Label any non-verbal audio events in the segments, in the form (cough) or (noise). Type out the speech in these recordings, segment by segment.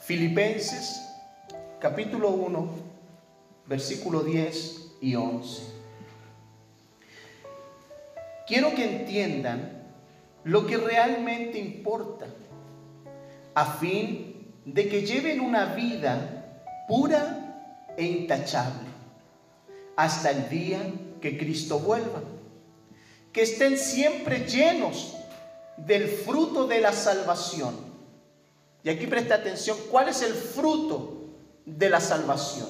Filipenses capítulo 1, versículo 10 y 11. Quiero que entiendan lo que realmente importa, a fin de que lleven una vida pura e intachable hasta el día que Cristo vuelva. Que estén siempre llenos del fruto de la salvación. Y aquí presta atención, ¿cuál es el fruto de la salvación?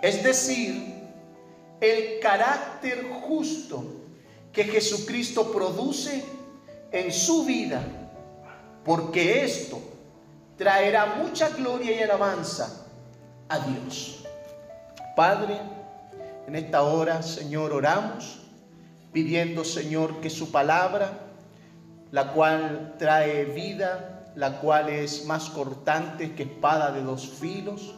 Es decir, el carácter justo que Jesucristo produce en su vida, porque esto traerá mucha gloria y alabanza a Dios. Padre, en esta hora, Señor, oramos pidiendo, Señor, que su palabra, la cual trae vida, la cual es más cortante que espada de dos filos,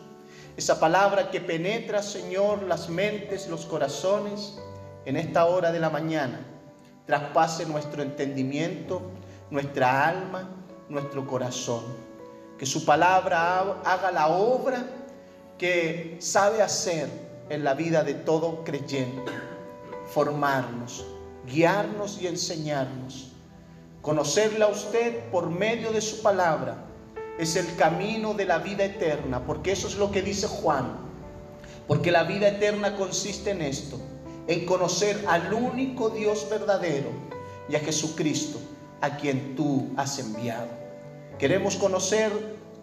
esa palabra que penetra, Señor, las mentes, los corazones, en esta hora de la mañana, traspase nuestro entendimiento, nuestra alma, nuestro corazón. Que su palabra haga la obra que sabe hacer en la vida de todo creyente. Formarnos, guiarnos y enseñarnos. Conocerla a usted por medio de su palabra es el camino de la vida eterna, porque eso es lo que dice Juan. Porque la vida eterna consiste en esto, en conocer al único Dios verdadero y a Jesucristo, a quien tú has enviado. Queremos conocer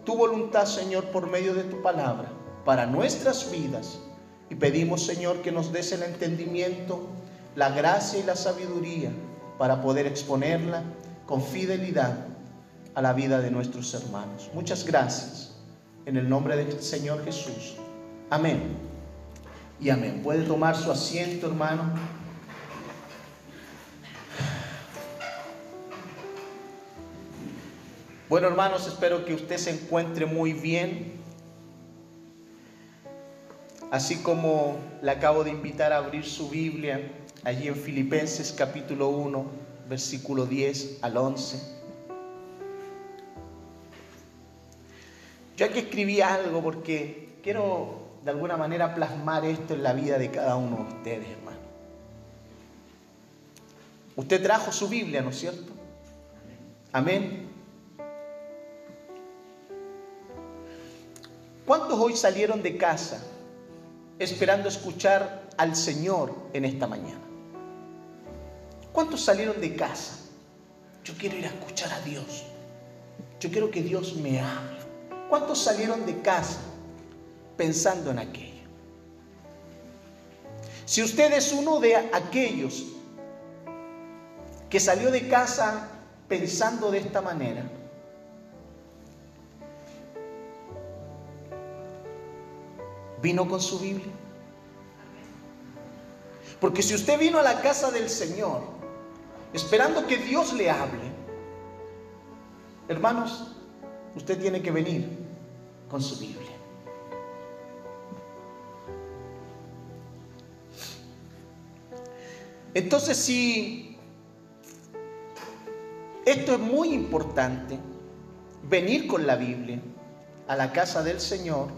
tu voluntad, Señor, por medio de tu palabra, para nuestras vidas. Y pedimos, Señor, que nos des el entendimiento, la gracia y la sabiduría para poder exponerla con fidelidad a la vida de nuestros hermanos. Muchas gracias. En el nombre del Señor Jesús. Amén. Y amén. Puede tomar su asiento, hermano. Bueno, hermanos, espero que usted se encuentre muy bien. Así como le acabo de invitar a abrir su Biblia allí en Filipenses capítulo 1, versículo 10 al 11. Yo aquí escribí algo porque quiero de alguna manera plasmar esto en la vida de cada uno de ustedes, hermano. Usted trajo su Biblia, ¿no es cierto? Amén. ¿Cuántos hoy salieron de casa esperando escuchar al Señor en esta mañana? ¿Cuántos salieron de casa? Yo quiero ir a escuchar a Dios. Yo quiero que Dios me hable. ¿Cuántos salieron de casa pensando en aquello? Si usted es uno de aquellos que salió de casa pensando de esta manera, vino con su Biblia. Porque si usted vino a la casa del Señor esperando que Dios le hable, hermanos, usted tiene que venir con su Biblia. Entonces, si esto es muy importante, venir con la Biblia a la casa del Señor,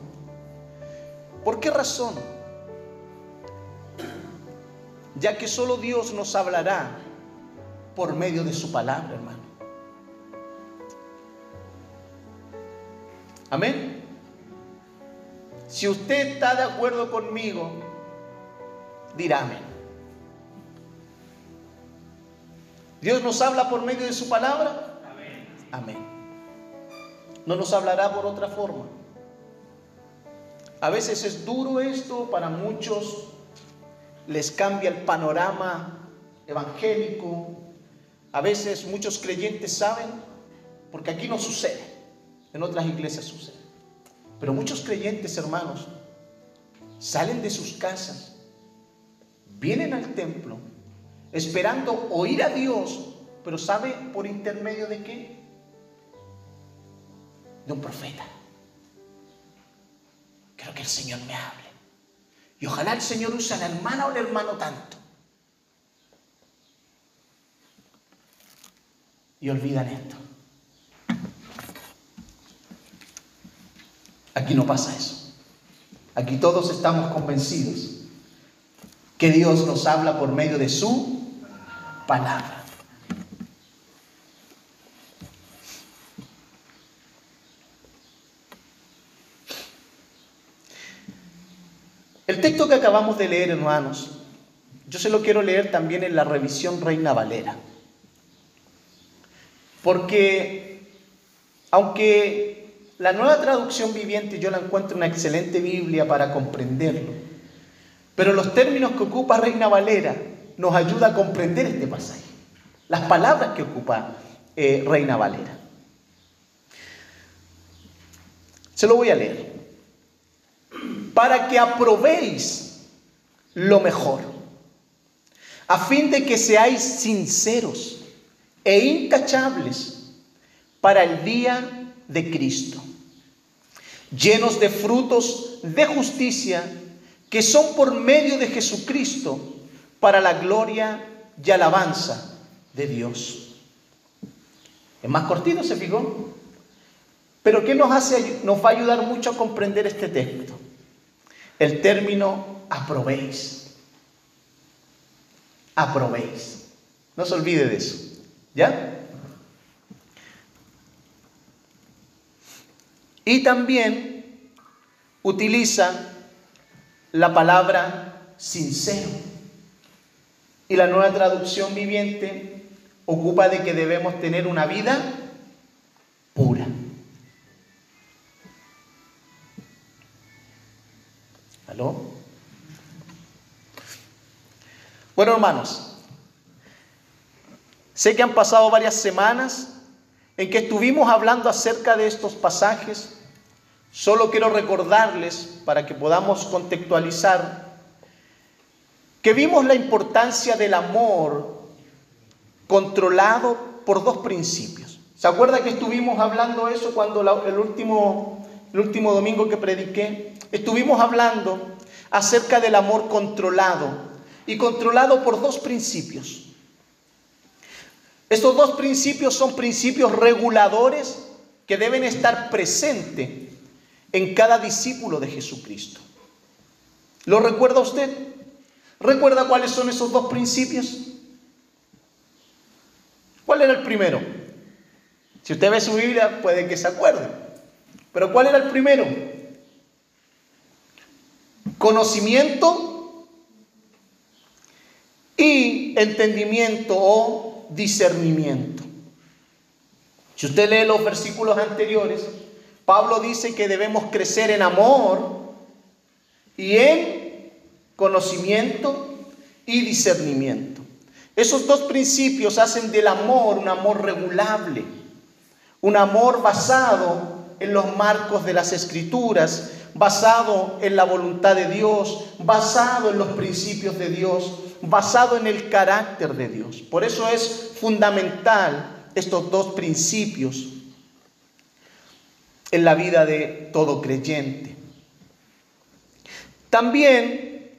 ¿por qué razón? Ya que solo Dios nos hablará por medio de su palabra, hermano. Amén. Si usted está de acuerdo conmigo, dirá amén. Dios nos habla por medio de su palabra. Amén. Amén. No nos hablará por otra forma. A veces es duro esto, para muchos les cambia el panorama evangélico. A veces muchos creyentes saben, porque aquí no sucede. En otras iglesias sucede. Pero muchos creyentes, hermanos, salen de sus casas, vienen al templo, esperando oír a Dios, pero ¿sabe por intermedio de qué? De un profeta. Quiero que el Señor me hable. Y ojalá el Señor use a la hermana o al hermano tanto. Y olvidan esto. Aquí no pasa eso. Aquí todos estamos convencidos que Dios nos habla por medio de su palabra. El texto que acabamos de leer, hermanos, yo se lo quiero leer también en la revisión Reina Valera. Porque aunque la nueva traducción viviente yo la encuentro una excelente Biblia para comprenderlo, pero los términos que ocupa Reina Valera nos ayuda a comprender este pasaje, las palabras que ocupa eh, Reina Valera. Se lo voy a leer. Para que aprobéis lo mejor, a fin de que seáis sinceros e intachables para el día de Cristo, llenos de frutos de justicia que son por medio de Jesucristo para la gloria y alabanza de Dios. Es más cortito, ¿se fijó? Pero ¿qué nos hace? Nos va a ayudar mucho a comprender este texto. El término aprobéis. Aprobéis. No se olvide de eso. ¿Ya? Y también utiliza la palabra sincero. Y la nueva traducción viviente ocupa de que debemos tener una vida pura. Bueno, hermanos, sé que han pasado varias semanas en que estuvimos hablando acerca de estos pasajes. Solo quiero recordarles, para que podamos contextualizar, que vimos la importancia del amor controlado por dos principios. ¿Se acuerda que estuvimos hablando eso cuando el último, el último domingo que prediqué? Estuvimos hablando acerca del amor controlado y controlado por dos principios. Estos dos principios son principios reguladores que deben estar presentes en cada discípulo de Jesucristo. ¿Lo recuerda usted? ¿Recuerda cuáles son esos dos principios? ¿Cuál era el primero? Si usted ve su Biblia puede que se acuerde. Pero ¿cuál era el primero? conocimiento y entendimiento o discernimiento. Si usted lee los versículos anteriores, Pablo dice que debemos crecer en amor y en conocimiento y discernimiento. Esos dos principios hacen del amor un amor regulable, un amor basado en los marcos de las escrituras basado en la voluntad de Dios, basado en los principios de Dios, basado en el carácter de Dios. Por eso es fundamental estos dos principios en la vida de todo creyente. También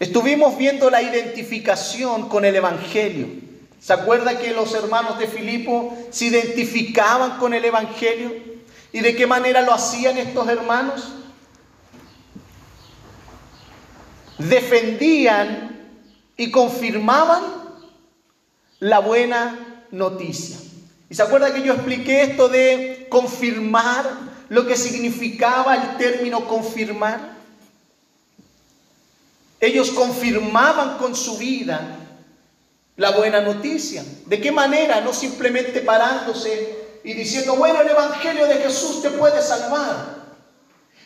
estuvimos viendo la identificación con el Evangelio. ¿Se acuerda que los hermanos de Filipo se identificaban con el Evangelio? ¿Y de qué manera lo hacían estos hermanos? Defendían y confirmaban la buena noticia. ¿Y se acuerda que yo expliqué esto de confirmar lo que significaba el término confirmar? Ellos confirmaban con su vida la buena noticia. ¿De qué manera? No simplemente parándose y diciendo, bueno, el Evangelio de Jesús te puede salvar.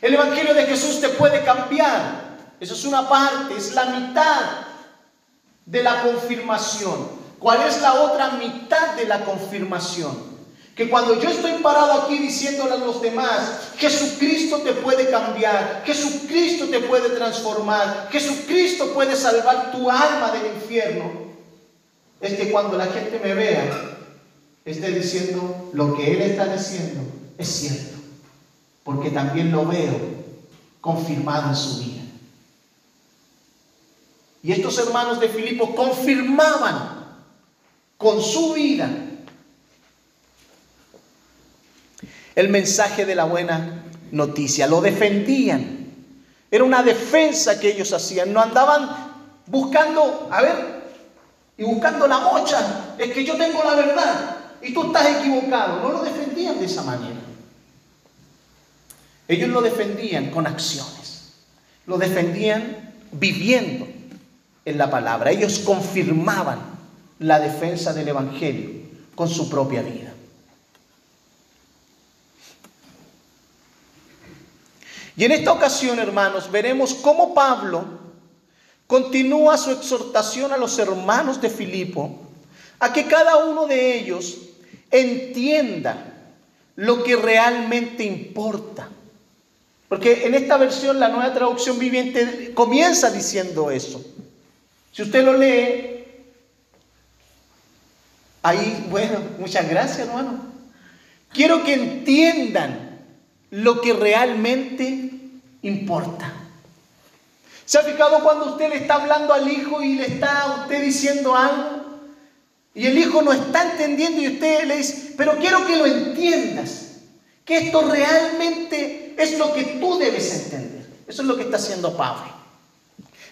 El Evangelio de Jesús te puede cambiar. Eso es una parte, es la mitad de la confirmación. ¿Cuál es la otra mitad de la confirmación? Que cuando yo estoy parado aquí diciéndole a los demás, Jesucristo te puede cambiar, Jesucristo te puede transformar, Jesucristo puede salvar tu alma del infierno, es que cuando la gente me vea, esté diciendo lo que Él está diciendo es cierto, porque también lo veo confirmado en su vida. Y estos hermanos de Filipo confirmaban con su vida el mensaje de la buena noticia, lo defendían. Era una defensa que ellos hacían, no andaban buscando, a ver, y buscando la mocha, es que yo tengo la verdad y tú estás equivocado. No lo defendían de esa manera. Ellos lo defendían con acciones, lo defendían viviendo en la palabra. Ellos confirmaban la defensa del Evangelio con su propia vida. Y en esta ocasión, hermanos, veremos cómo Pablo continúa su exhortación a los hermanos de Filipo a que cada uno de ellos entienda lo que realmente importa. Porque en esta versión, la nueva traducción viviente comienza diciendo eso. Si usted lo lee, ahí, bueno, muchas gracias, hermano. Quiero que entiendan lo que realmente importa. ¿Se ha fijado cuando usted le está hablando al hijo y le está usted diciendo algo? Y el hijo no está entendiendo y usted le dice, pero quiero que lo entiendas, que esto realmente es lo que tú debes entender. Eso es lo que está haciendo Pablo.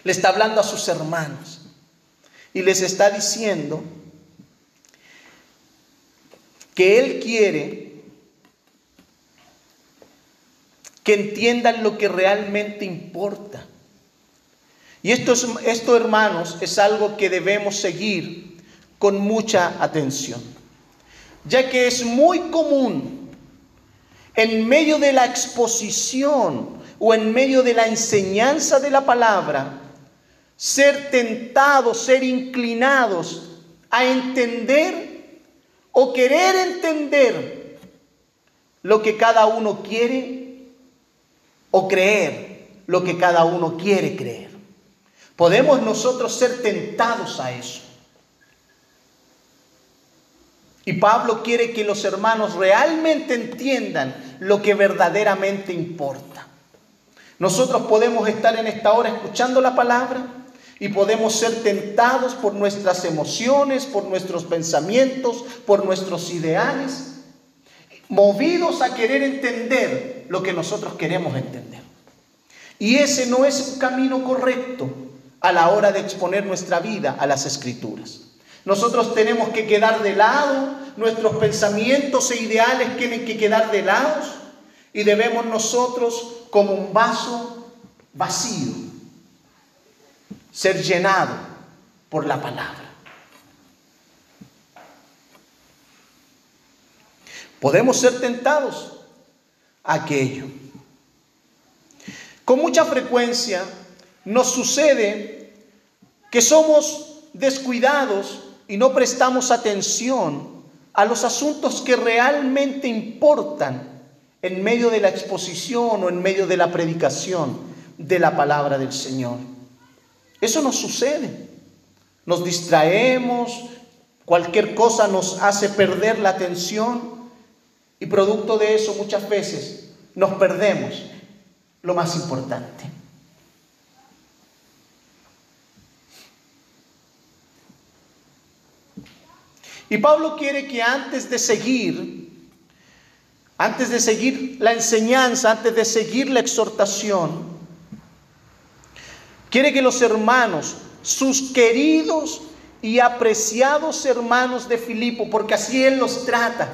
Le está hablando a sus hermanos y les está diciendo que él quiere que entiendan lo que realmente importa. Y esto, esto, hermanos, es algo que debemos seguir con mucha atención, ya que es muy común en medio de la exposición o en medio de la enseñanza de la palabra, ser tentados, ser inclinados a entender o querer entender lo que cada uno quiere o creer lo que cada uno quiere creer. Podemos nosotros ser tentados a eso. Y Pablo quiere que los hermanos realmente entiendan lo que verdaderamente importa. Nosotros podemos estar en esta hora escuchando la palabra y podemos ser tentados por nuestras emociones, por nuestros pensamientos, por nuestros ideales, movidos a querer entender lo que nosotros queremos entender. Y ese no es un camino correcto a la hora de exponer nuestra vida a las escrituras. Nosotros tenemos que quedar de lado, nuestros pensamientos e ideales tienen que quedar de lado y debemos nosotros, como un vaso vacío, ser llenado por la palabra. Podemos ser tentados a aquello. Con mucha frecuencia nos sucede que somos descuidados y no prestamos atención a los asuntos que realmente importan en medio de la exposición o en medio de la predicación de la palabra del Señor. Eso nos sucede. Nos distraemos, cualquier cosa nos hace perder la atención y producto de eso muchas veces nos perdemos lo más importante. Y Pablo quiere que antes de seguir, antes de seguir la enseñanza, antes de seguir la exhortación, quiere que los hermanos, sus queridos y apreciados hermanos de Filipo, porque así Él los trata,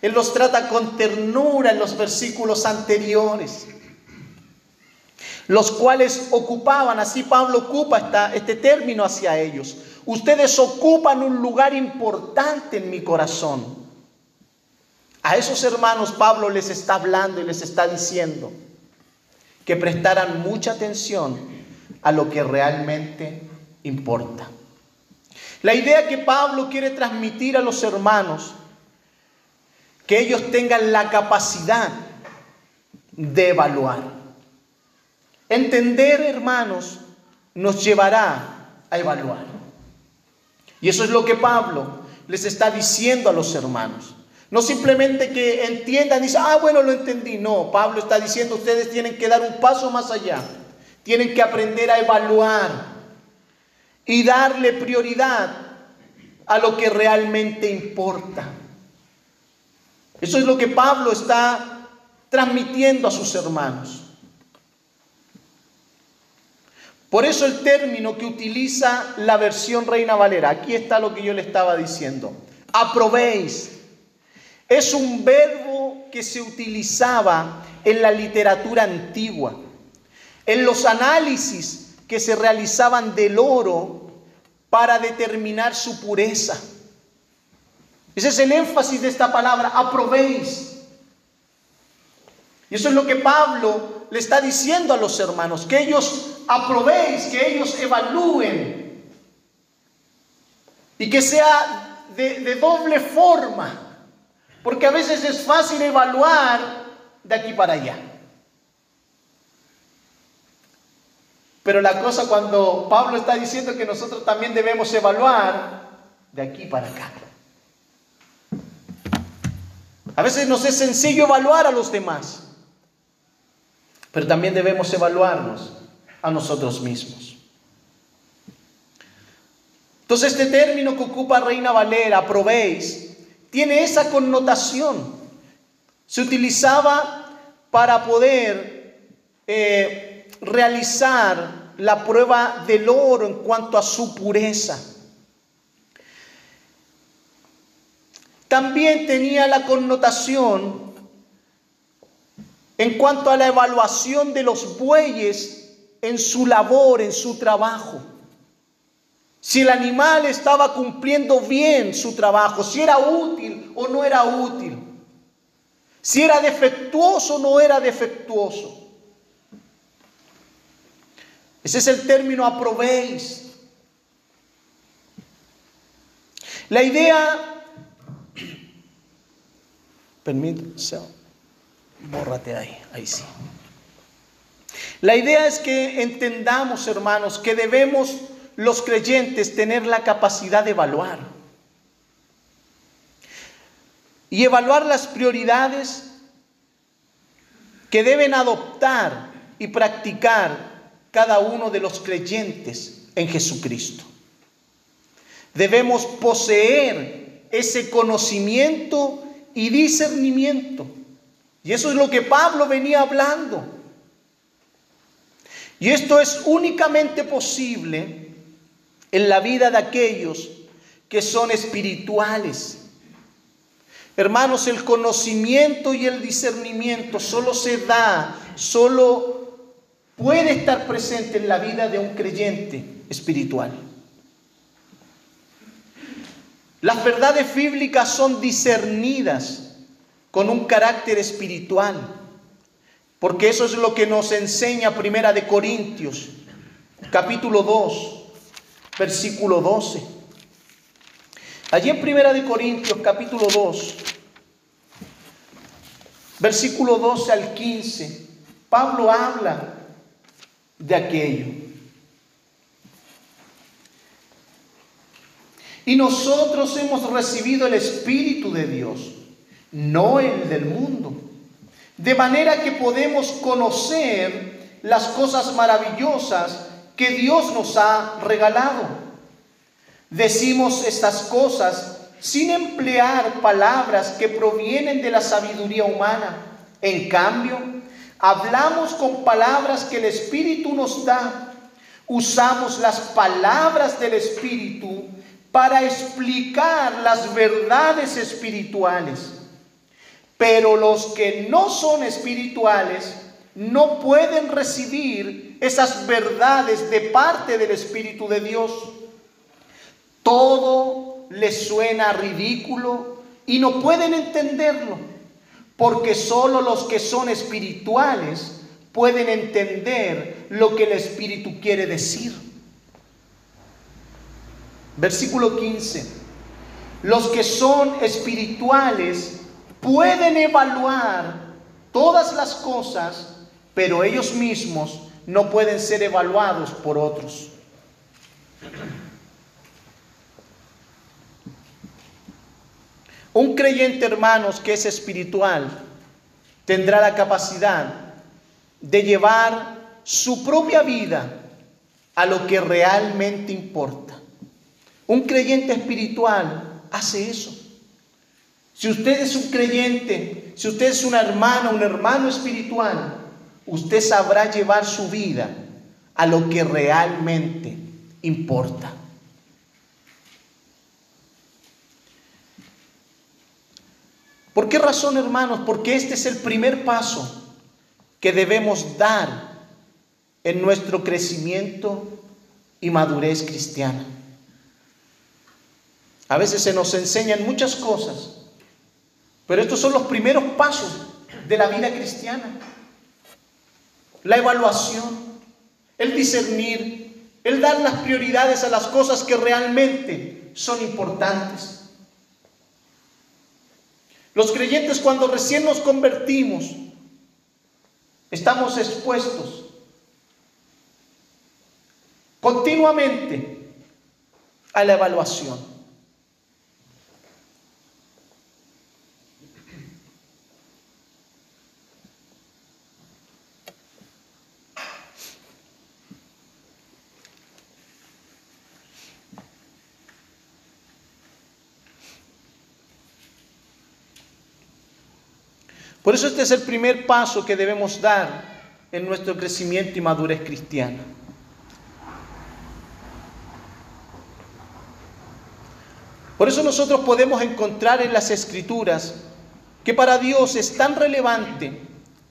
Él los trata con ternura en los versículos anteriores, los cuales ocupaban, así Pablo ocupa este término hacia ellos, Ustedes ocupan un lugar importante en mi corazón. A esos hermanos Pablo les está hablando y les está diciendo que prestaran mucha atención a lo que realmente importa. La idea que Pablo quiere transmitir a los hermanos, que ellos tengan la capacidad de evaluar. Entender, hermanos, nos llevará a evaluar. Y eso es lo que Pablo les está diciendo a los hermanos. No simplemente que entiendan y dicen, ah, bueno, lo entendí. No, Pablo está diciendo, ustedes tienen que dar un paso más allá. Tienen que aprender a evaluar y darle prioridad a lo que realmente importa. Eso es lo que Pablo está transmitiendo a sus hermanos. Por eso el término que utiliza la versión Reina Valera, aquí está lo que yo le estaba diciendo, aprobéis, es un verbo que se utilizaba en la literatura antigua, en los análisis que se realizaban del oro para determinar su pureza. Ese es el énfasis de esta palabra, aprobéis. Y eso es lo que Pablo le está diciendo a los hermanos, que ellos aprobéis, que ellos evalúen y que sea de, de doble forma, porque a veces es fácil evaluar de aquí para allá. Pero la cosa cuando Pablo está diciendo que nosotros también debemos evaluar de aquí para acá. A veces nos es sencillo evaluar a los demás, pero también debemos evaluarnos a nosotros mismos. Entonces este término que ocupa Reina Valera, probéis, tiene esa connotación. Se utilizaba para poder eh, realizar la prueba del oro en cuanto a su pureza. También tenía la connotación en cuanto a la evaluación de los bueyes en su labor, en su trabajo. Si el animal estaba cumpliendo bien su trabajo, si era útil o no era útil, si era defectuoso o no era defectuoso. Ese es el término aprobéis. La idea, permítame, bórrate ahí, ahí sí. La idea es que entendamos, hermanos, que debemos los creyentes tener la capacidad de evaluar. Y evaluar las prioridades que deben adoptar y practicar cada uno de los creyentes en Jesucristo. Debemos poseer ese conocimiento y discernimiento. Y eso es lo que Pablo venía hablando. Y esto es únicamente posible en la vida de aquellos que son espirituales. Hermanos, el conocimiento y el discernimiento solo se da, solo puede estar presente en la vida de un creyente espiritual. Las verdades bíblicas son discernidas con un carácter espiritual. Porque eso es lo que nos enseña Primera de Corintios, capítulo 2, versículo 12. Allí en Primera de Corintios, capítulo 2, versículo 12 al 15, Pablo habla de aquello. Y nosotros hemos recibido el Espíritu de Dios, no el del mundo de manera que podemos conocer las cosas maravillosas que Dios nos ha regalado. Decimos estas cosas sin emplear palabras que provienen de la sabiduría humana. En cambio, hablamos con palabras que el Espíritu nos da. Usamos las palabras del Espíritu para explicar las verdades espirituales. Pero los que no son espirituales no pueden recibir esas verdades de parte del Espíritu de Dios. Todo les suena ridículo y no pueden entenderlo, porque solo los que son espirituales pueden entender lo que el Espíritu quiere decir. Versículo 15. Los que son espirituales pueden evaluar todas las cosas, pero ellos mismos no pueden ser evaluados por otros. Un creyente, hermanos, que es espiritual, tendrá la capacidad de llevar su propia vida a lo que realmente importa. Un creyente espiritual hace eso. Si usted es un creyente, si usted es una hermana, un hermano espiritual, usted sabrá llevar su vida a lo que realmente importa. ¿Por qué razón, hermanos? Porque este es el primer paso que debemos dar en nuestro crecimiento y madurez cristiana. A veces se nos enseñan muchas cosas, pero estos son los primeros pasos de la vida cristiana. La evaluación, el discernir, el dar las prioridades a las cosas que realmente son importantes. Los creyentes cuando recién nos convertimos, estamos expuestos continuamente a la evaluación. Por eso este es el primer paso que debemos dar en nuestro crecimiento y madurez cristiana. Por eso nosotros podemos encontrar en las escrituras que para Dios es tan relevante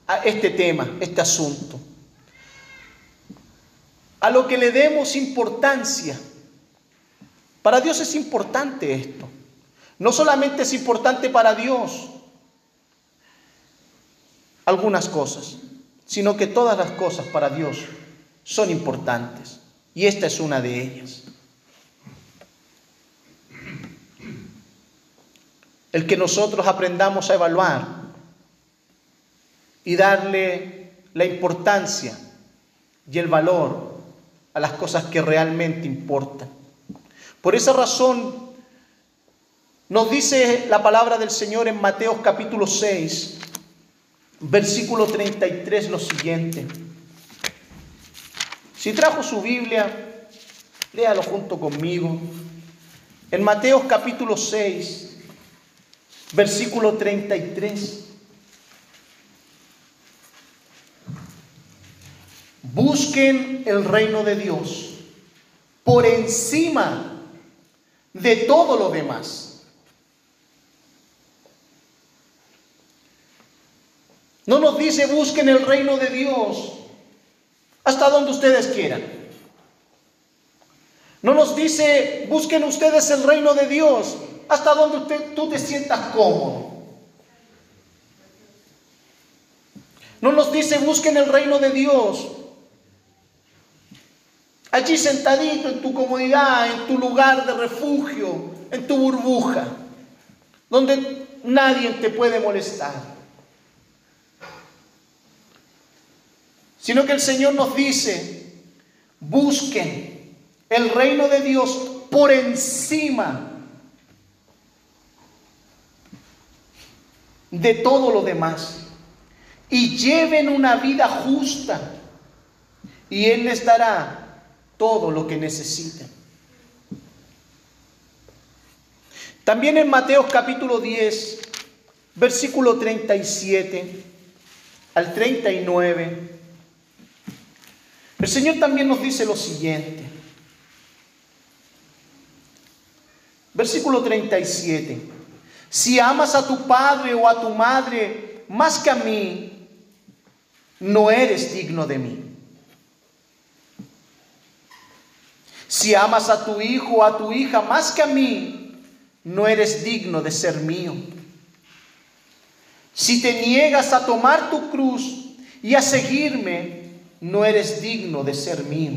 a este tema, este asunto. A lo que le demos importancia. Para Dios es importante esto. No solamente es importante para Dios, algunas cosas, sino que todas las cosas para Dios son importantes. Y esta es una de ellas. El que nosotros aprendamos a evaluar y darle la importancia y el valor a las cosas que realmente importan. Por esa razón nos dice la palabra del Señor en Mateo capítulo 6, versículo 33 lo siguiente. Si trajo su Biblia, léalo junto conmigo. En Mateo capítulo 6, versículo 33. Busquen el reino de Dios por encima de todo lo demás No nos dice busquen el reino de Dios hasta donde ustedes quieran. No nos dice busquen ustedes el reino de Dios hasta donde usted, tú te sientas cómodo. No nos dice busquen el reino de Dios allí sentadito en tu comodidad, en tu lugar de refugio, en tu burbuja, donde nadie te puede molestar. Sino que el Señor nos dice, busquen el reino de Dios por encima de todo lo demás y lleven una vida justa y Él les dará todo lo que necesiten. También en Mateo capítulo 10, versículo 37 al 39, el Señor también nos dice lo siguiente. Versículo 37. Si amas a tu padre o a tu madre más que a mí, no eres digno de mí. Si amas a tu hijo o a tu hija más que a mí, no eres digno de ser mío. Si te niegas a tomar tu cruz y a seguirme, no eres digno de ser mío.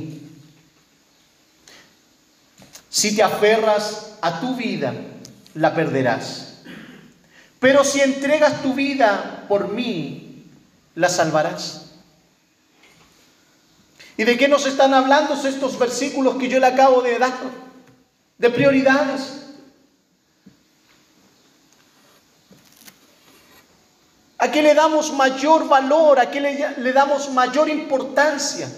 Si te aferras a tu vida, la perderás. Pero si entregas tu vida por mí, la salvarás. ¿Y de qué nos están hablando estos versículos que yo le acabo de dar? De prioridades. ¿A qué le damos mayor valor? ¿A qué le, damos mayor importancia?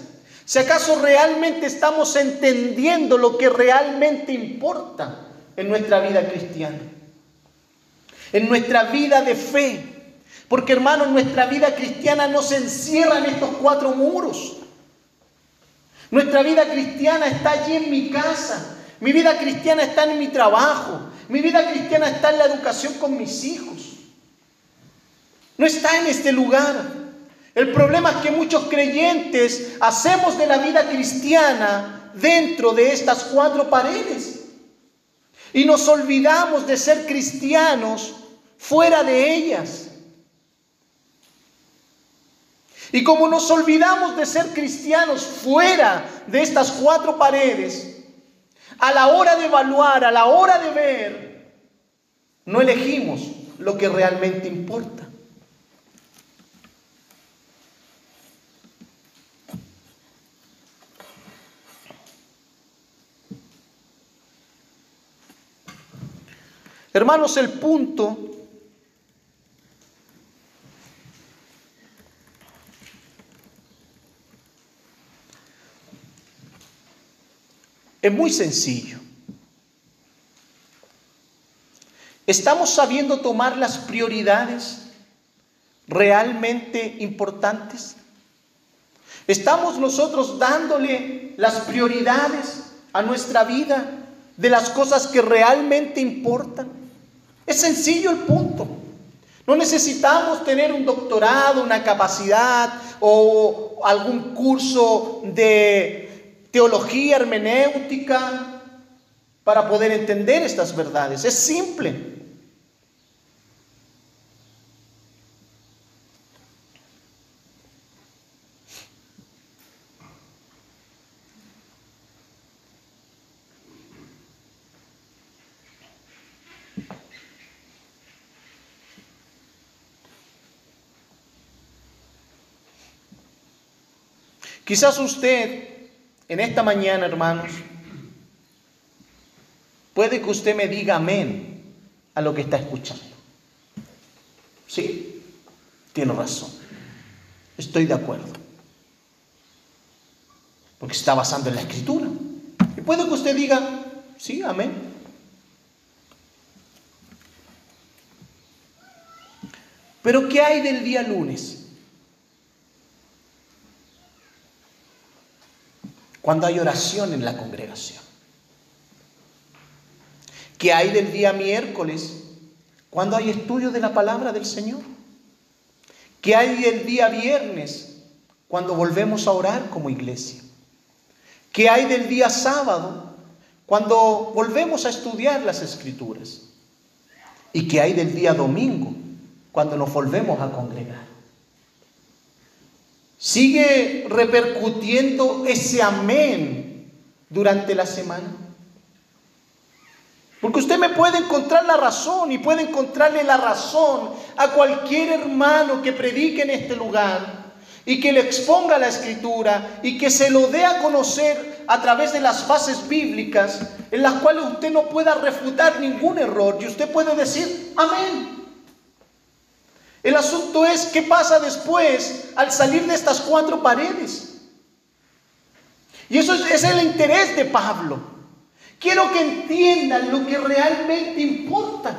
Si acaso realmente estamos entendiendo lo que realmente importa en nuestra vida cristiana. en nuestra vida de fe. Porque hermanos, nuestra vida cristiana no se encierra en estos cuatro muros. Nuestra vida cristiana está allí en mi casa. Mi vida cristiana está en mi trabajo. Mi vida cristiana está en la educación con mis hijos. No está en este lugar. El problema es que muchos creyentes hacemos de la vida cristiana dentro de estas cuatro paredes. Y nos olvidamos de ser cristianos fuera de ellas. Y como nos olvidamos de ser cristianos fuera de estas cuatro paredes, a la hora de evaluar, a la hora de ver, no elegimos lo que realmente importa. Hermanos, el punto es muy sencillo. ¿Estamos sabiendo tomar las prioridades realmente importantes? ¿Estamos nosotros dándole las prioridades a nuestra vida de las cosas que realmente importan? Es sencillo el punto. No necesitamos tener un doctorado, una capacidad o algún curso de teología hermenéutica para poder entender estas verdades. Es simple. Quizás usted en esta mañana, hermanos, puede que usted me diga amén a lo que está escuchando. Sí, tiene razón. Estoy de acuerdo. Porque está basando en la escritura. Y puede que usted diga, sí, amén. Pero ¿qué hay del día lunes? Cuando hay oración en la congregación. ¿Qué hay del día miércoles cuando hay estudio de la palabra del Señor? ¿Qué hay del día viernes cuando volvemos a orar como iglesia? ¿Qué hay del día sábado cuando volvemos a estudiar las escrituras? ¿Y qué hay del día domingo cuando nos volvemos a congregar? ¿Sigue repercutiendo ese amén durante la semana? Porque usted me puede encontrar la razón y puede encontrarle la razón a cualquier hermano que predique en este lugar y que le exponga la escritura y que se lo dé a conocer a través de las fases bíblicas en las cuales usted no pueda refutar ningún error y usted puede decir amén. El asunto es qué pasa después al salir de estas cuatro paredes. Y eso es, el interés de Pablo. Quiero que entiendan lo que realmente importa.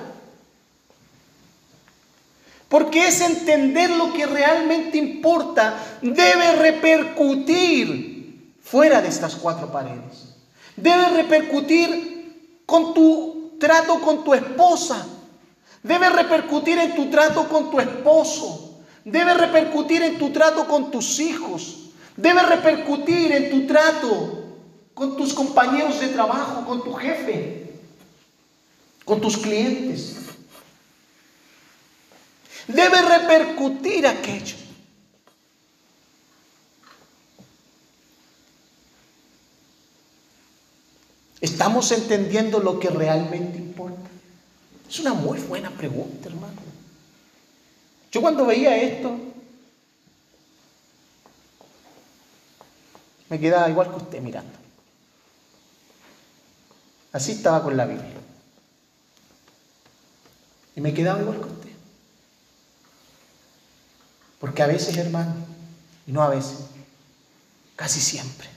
Porque es entender lo que realmente importa debe repercutir fuera de estas cuatro paredes. Debe repercutir con tu trato con tu esposa, Debe repercutir en tu trato con tu esposo. Debe repercutir en tu trato con tus hijos. Debe repercutir en tu trato con tus compañeros de trabajo, con tu jefe, con tus clientes. Debe repercutir aquello. ¿Estamos entendiendo lo que realmente importa? Es una muy buena pregunta, hermano. Yo cuando veía esto, me quedaba igual que usted mirando. Así estaba con la Biblia. Y me quedaba igual que usted. Porque a veces, hermano, y no a veces, casi siempre,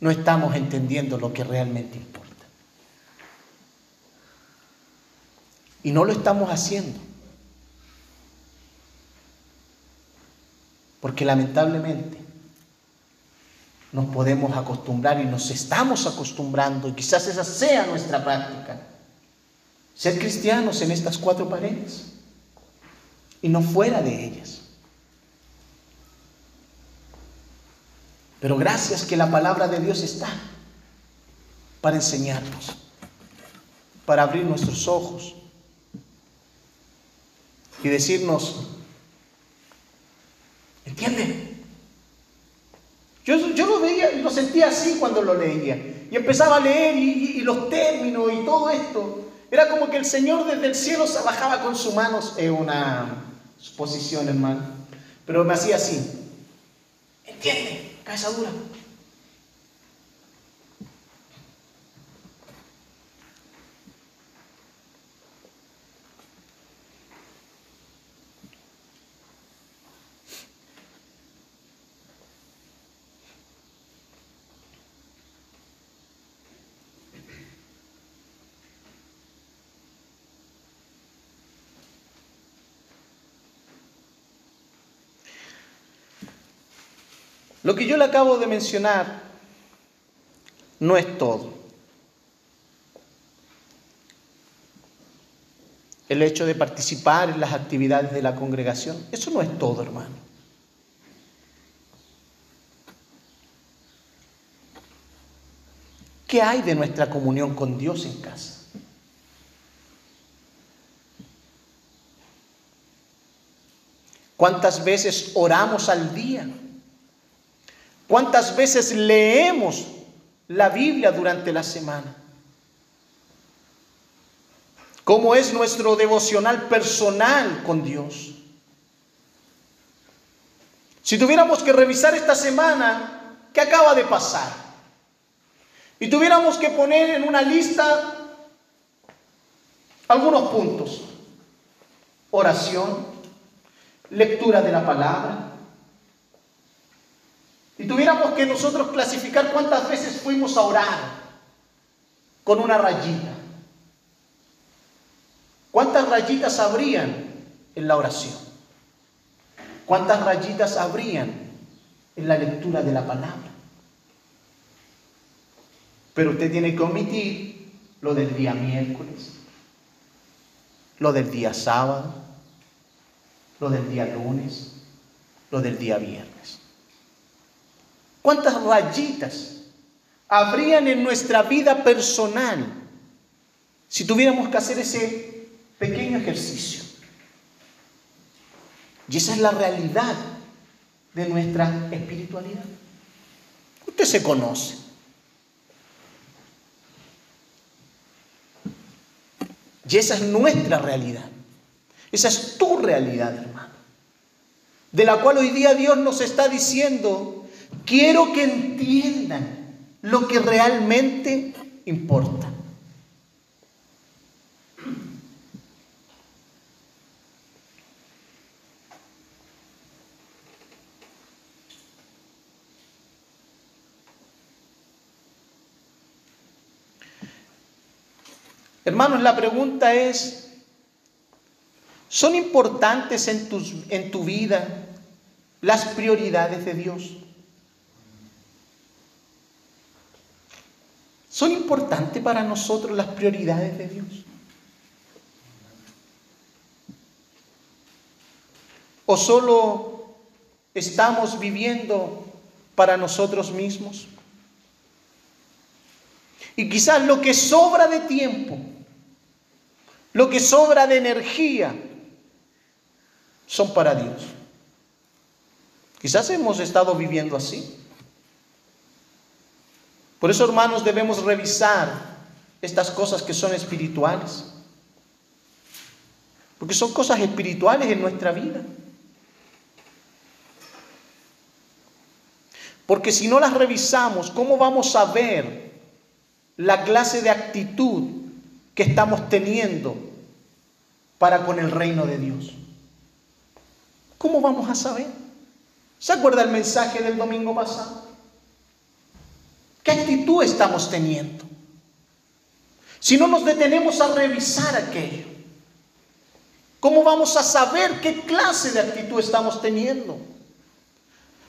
no estamos entendiendo lo que realmente importa. Y no lo estamos haciendo. Porque lamentablemente nos podemos acostumbrar y nos estamos acostumbrando, y quizás esa sea nuestra práctica, ser cristianos en estas cuatro paredes y no fuera de ellas. Pero gracias que la palabra de Dios está para enseñarnos, para abrir nuestros ojos y decirnos, ¿entienden? Yo, yo lo veía y lo sentía así cuando lo leía. Y empezaba a leer y, los términos y todo esto. Era como que el Señor desde el cielo se bajaba con sus manos en una suposición, hermano. Pero me hacía así. ¿Entiende? Cabeza dura. Lo que yo le acabo de mencionar no es todo. El hecho de participar en las actividades de la congregación, eso no es todo, hermano. ¿Qué hay de nuestra comunión con Dios en casa? ¿Cuántas veces oramos al día? ¿Cuántas veces leemos la Biblia durante la semana? ¿Cómo es nuestro devocional personal con Dios? Si tuviéramos que revisar esta semana, ¿qué acaba de pasar? Y tuviéramos que poner en una lista algunos puntos. Oración, lectura de la palabra, y tuviéramos que nosotros clasificar cuántas veces fuimos a orar con una rayita. ¿Cuántas rayitas habrían en la oración? ¿Cuántas rayitas habrían en la lectura de la palabra? Pero usted tiene que omitir lo del día miércoles, lo del día sábado, lo del día lunes, lo del día viernes. ¿Cuántas rayitas habrían en nuestra vida personal si tuviéramos que hacer ese pequeño ejercicio? Y esa es la realidad de nuestra espiritualidad. Usted se conoce. Y esa es nuestra realidad. Esa es tu realidad, hermano. De la cual hoy día Dios nos está diciendo, Quiero que entiendan lo que realmente importa. Hermanos, la pregunta es, ¿son importantes en tu, en tu vida las prioridades de Dios? ¿Son importantes para nosotros las prioridades de Dios? ¿O solo estamos viviendo para nosotros mismos? Y quizás lo que sobra de tiempo, lo que sobra de energía, son para Dios. Quizás hemos estado viviendo así. Por eso, hermanos, debemos revisar estas cosas que son espirituales. Porque son cosas espirituales en nuestra vida. Porque si no las revisamos, ¿cómo vamos a ver la clase de actitud que estamos teniendo para con el reino de Dios? ¿Cómo vamos a saber? ¿Se acuerda el mensaje del domingo pasado? ¿Qué actitud estamos teniendo? Si no nos detenemos a revisar aquello, ¿Cómo vamos a saber qué clase de actitud estamos teniendo?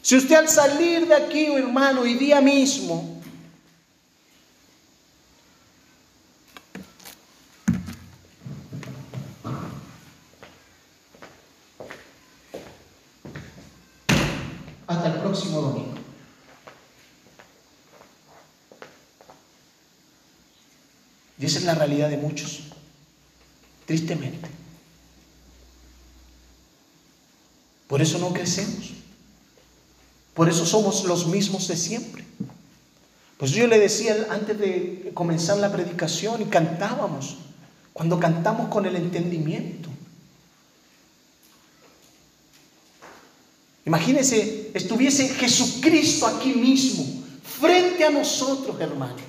Si usted al salir de aquí, hermano, y día mismo, hasta el próximo domingo. Y esa es la realidad de muchos, tristemente. Por eso no crecemos. Por eso somos los mismos de siempre. Pues yo le decía antes de comenzar la predicación y cantábamos, cuando cantamos con el entendimiento. Imagínense, estuviese Jesucristo aquí mismo, frente a nosotros, hermano.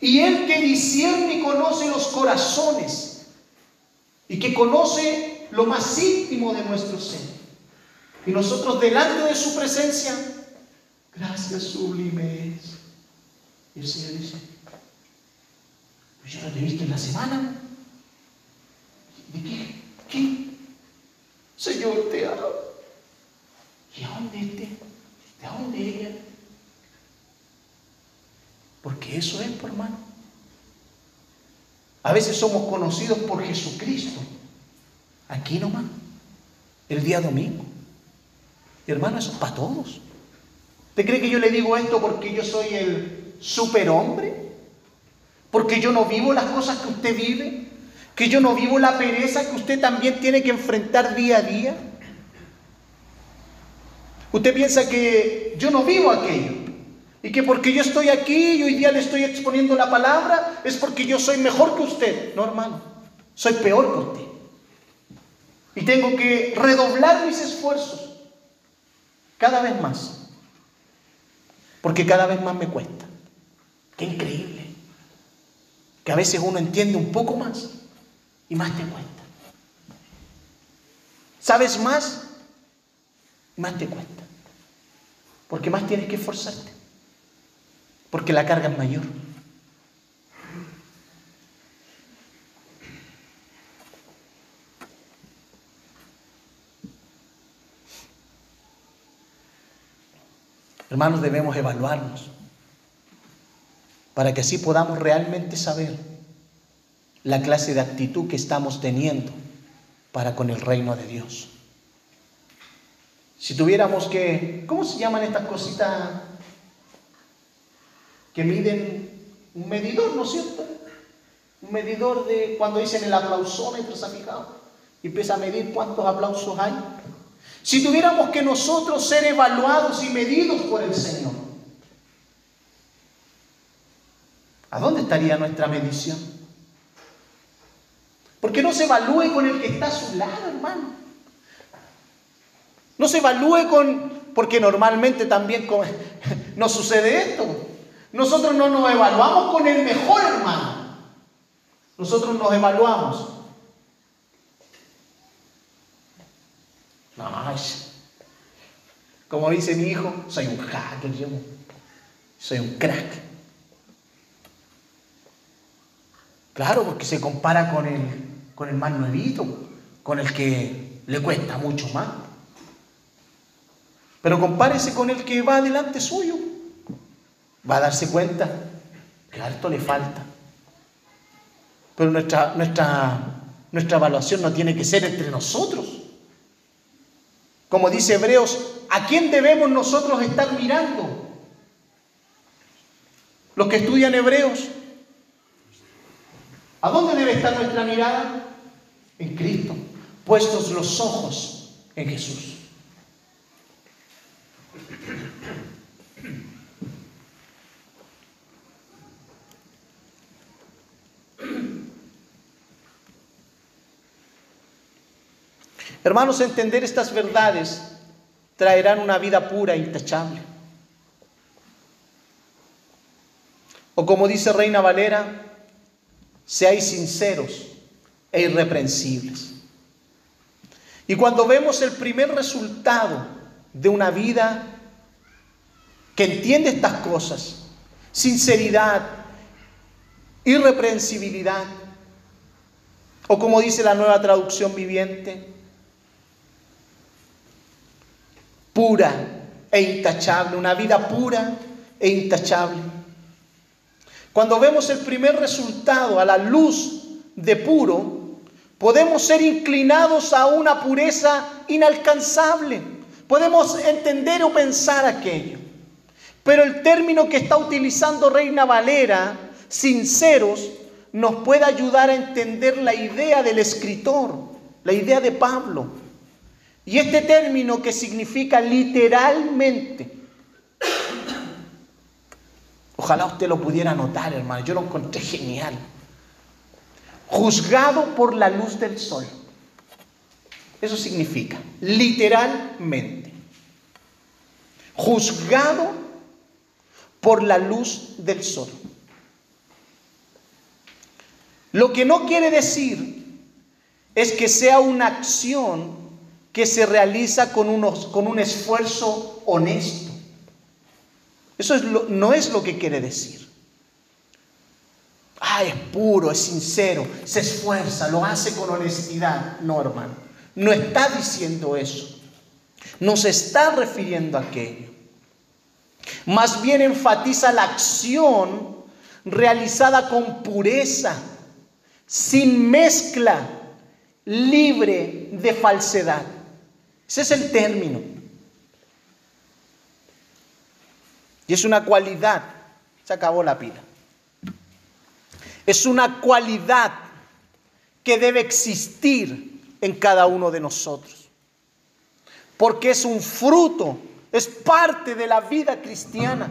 Y Él que discierne y conoce los corazones y que conoce lo más íntimo de nuestro ser. Y nosotros delante de su presencia, gracias sublimes. Y el Señor dice, pues yo no te he visto en la semana. ¿De qué? ¿Qué? Señor, te amo. ¿Y a dónde esté? ¿De dónde ella? Porque eso es, por hermano. A veces somos conocidos por Jesucristo. Aquí nomás. El día domingo hermano, eso es para todos. ¿Usted cree que yo le digo esto porque yo soy el superhombre? ¿Porque yo no vivo las cosas que usted vive? ¿Que yo no vivo la pereza que usted también tiene que enfrentar día a día? Usted piensa que yo no vivo aquello. Y que porque yo estoy aquí y hoy día le estoy exponiendo la palabra, es porque yo soy mejor que usted. No, hermano, soy peor que usted. Y tengo que redoblar mis esfuerzos cada vez más. Porque cada vez más me cuesta. Qué increíble. Que a veces uno entiende un poco más y más te cuesta. ¿Sabes más? Más te cuesta. Porque más tienes que esforzarte. Porque la carga es mayor. Hermanos, debemos evaluarnos para que así podamos realmente saber la clase de actitud que estamos teniendo para con el reino de Dios. Si tuviéramos que, ¿cómo se llaman estas cositas que miden un medidor, ¿no es cierto? Un medidor de cuando dicen el aplausómetro, ¿se ha fijado? Y empieza a medir cuántos aplausos hay. Si tuviéramos que nosotros ser evaluados y medidos por el Señor, ¿a dónde estaría nuestra medición? Porque no se evalúe con el que está a su lado, hermano. No se evalúe con, porque normalmente también con, (laughs) nos sucede esto. Nosotros no nos evaluamos con el mejor hermano. Nosotros nos evaluamos No, como dice mi hijo, soy un hacker, soy un crack. Claro, porque se compara con el, con el más nuevito, con el que le cuesta mucho más. Pero compárese con el que va adelante suyo. Va a darse cuenta que harto le falta. Pero nuestra, nuestra, nuestra evaluación no tiene que ser entre nosotros. Como dice Hebreos, ¿a quién debemos nosotros estar mirando? Los que estudian Hebreos. ¿A dónde debe estar nuestra mirada? En Cristo, puestos los ojos en Jesús. Hermanos, entender estas verdades traerán una vida pura e intachable. O como dice Reina Valera, seáis sinceros e irreprensibles. Y cuando vemos el primer resultado de una vida que entiende estas cosas, sinceridad, irreprensibilidad, O como dice la nueva traducción viviente, pura e intachable, una vida pura e intachable. Cuando vemos el primer resultado a la luz de puro, podemos ser inclinados a una pureza inalcanzable. Podemos entender o pensar aquello. Pero el término que está utilizando Reina Valera, sinceros, nos puede ayudar a entender la idea del escritor, la idea de Pablo. Y este término que significa literalmente, ojalá usted lo pudiera notar, hermano, yo lo encontré genial. Juzgado por la luz del sol. Eso significa, literalmente. Juzgado por la luz del sol. Lo que no quiere decir es que sea una acción que se realiza con, unos, con un esfuerzo honesto. Eso es no es lo que quiere decir. Ah, es puro, es sincero, se esfuerza, lo hace con honestidad. No, hermano, no está diciendo eso. No se está refiriendo a aquello. Más bien enfatiza la acción realizada con pureza, sin mezcla, libre de falsedad. Ese es el término. Y es una cualidad. Se acabó la pila. Es una cualidad que debe existir en cada uno de nosotros. Porque es un fruto, es parte de la vida cristiana.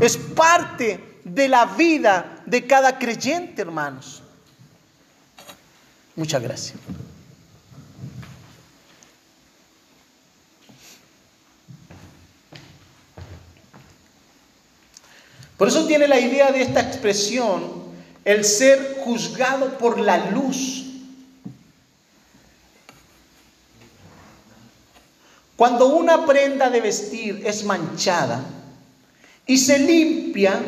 Es parte de la vida de cada creyente, hermanos. Muchas gracias. Por eso tiene la idea de esta expresión, el ser juzgado por la luz. Cuando una prenda de vestir es manchada y se limpia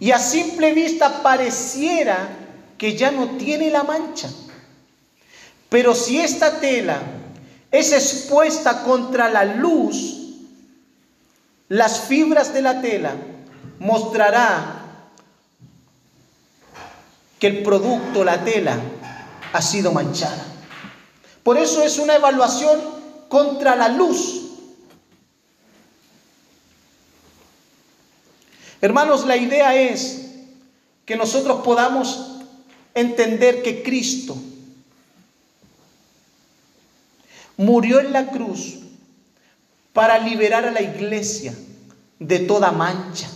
y a simple vista pareciera que ya no tiene la mancha. Pero si esta tela es expuesta contra la luz, las fibras de la tela mostrará que el producto, la tela, ha sido manchada. Por eso es una evaluación contra la luz. Hermanos, la idea es que nosotros podamos entender que Cristo murió en la cruz para liberar a la iglesia de toda mancha.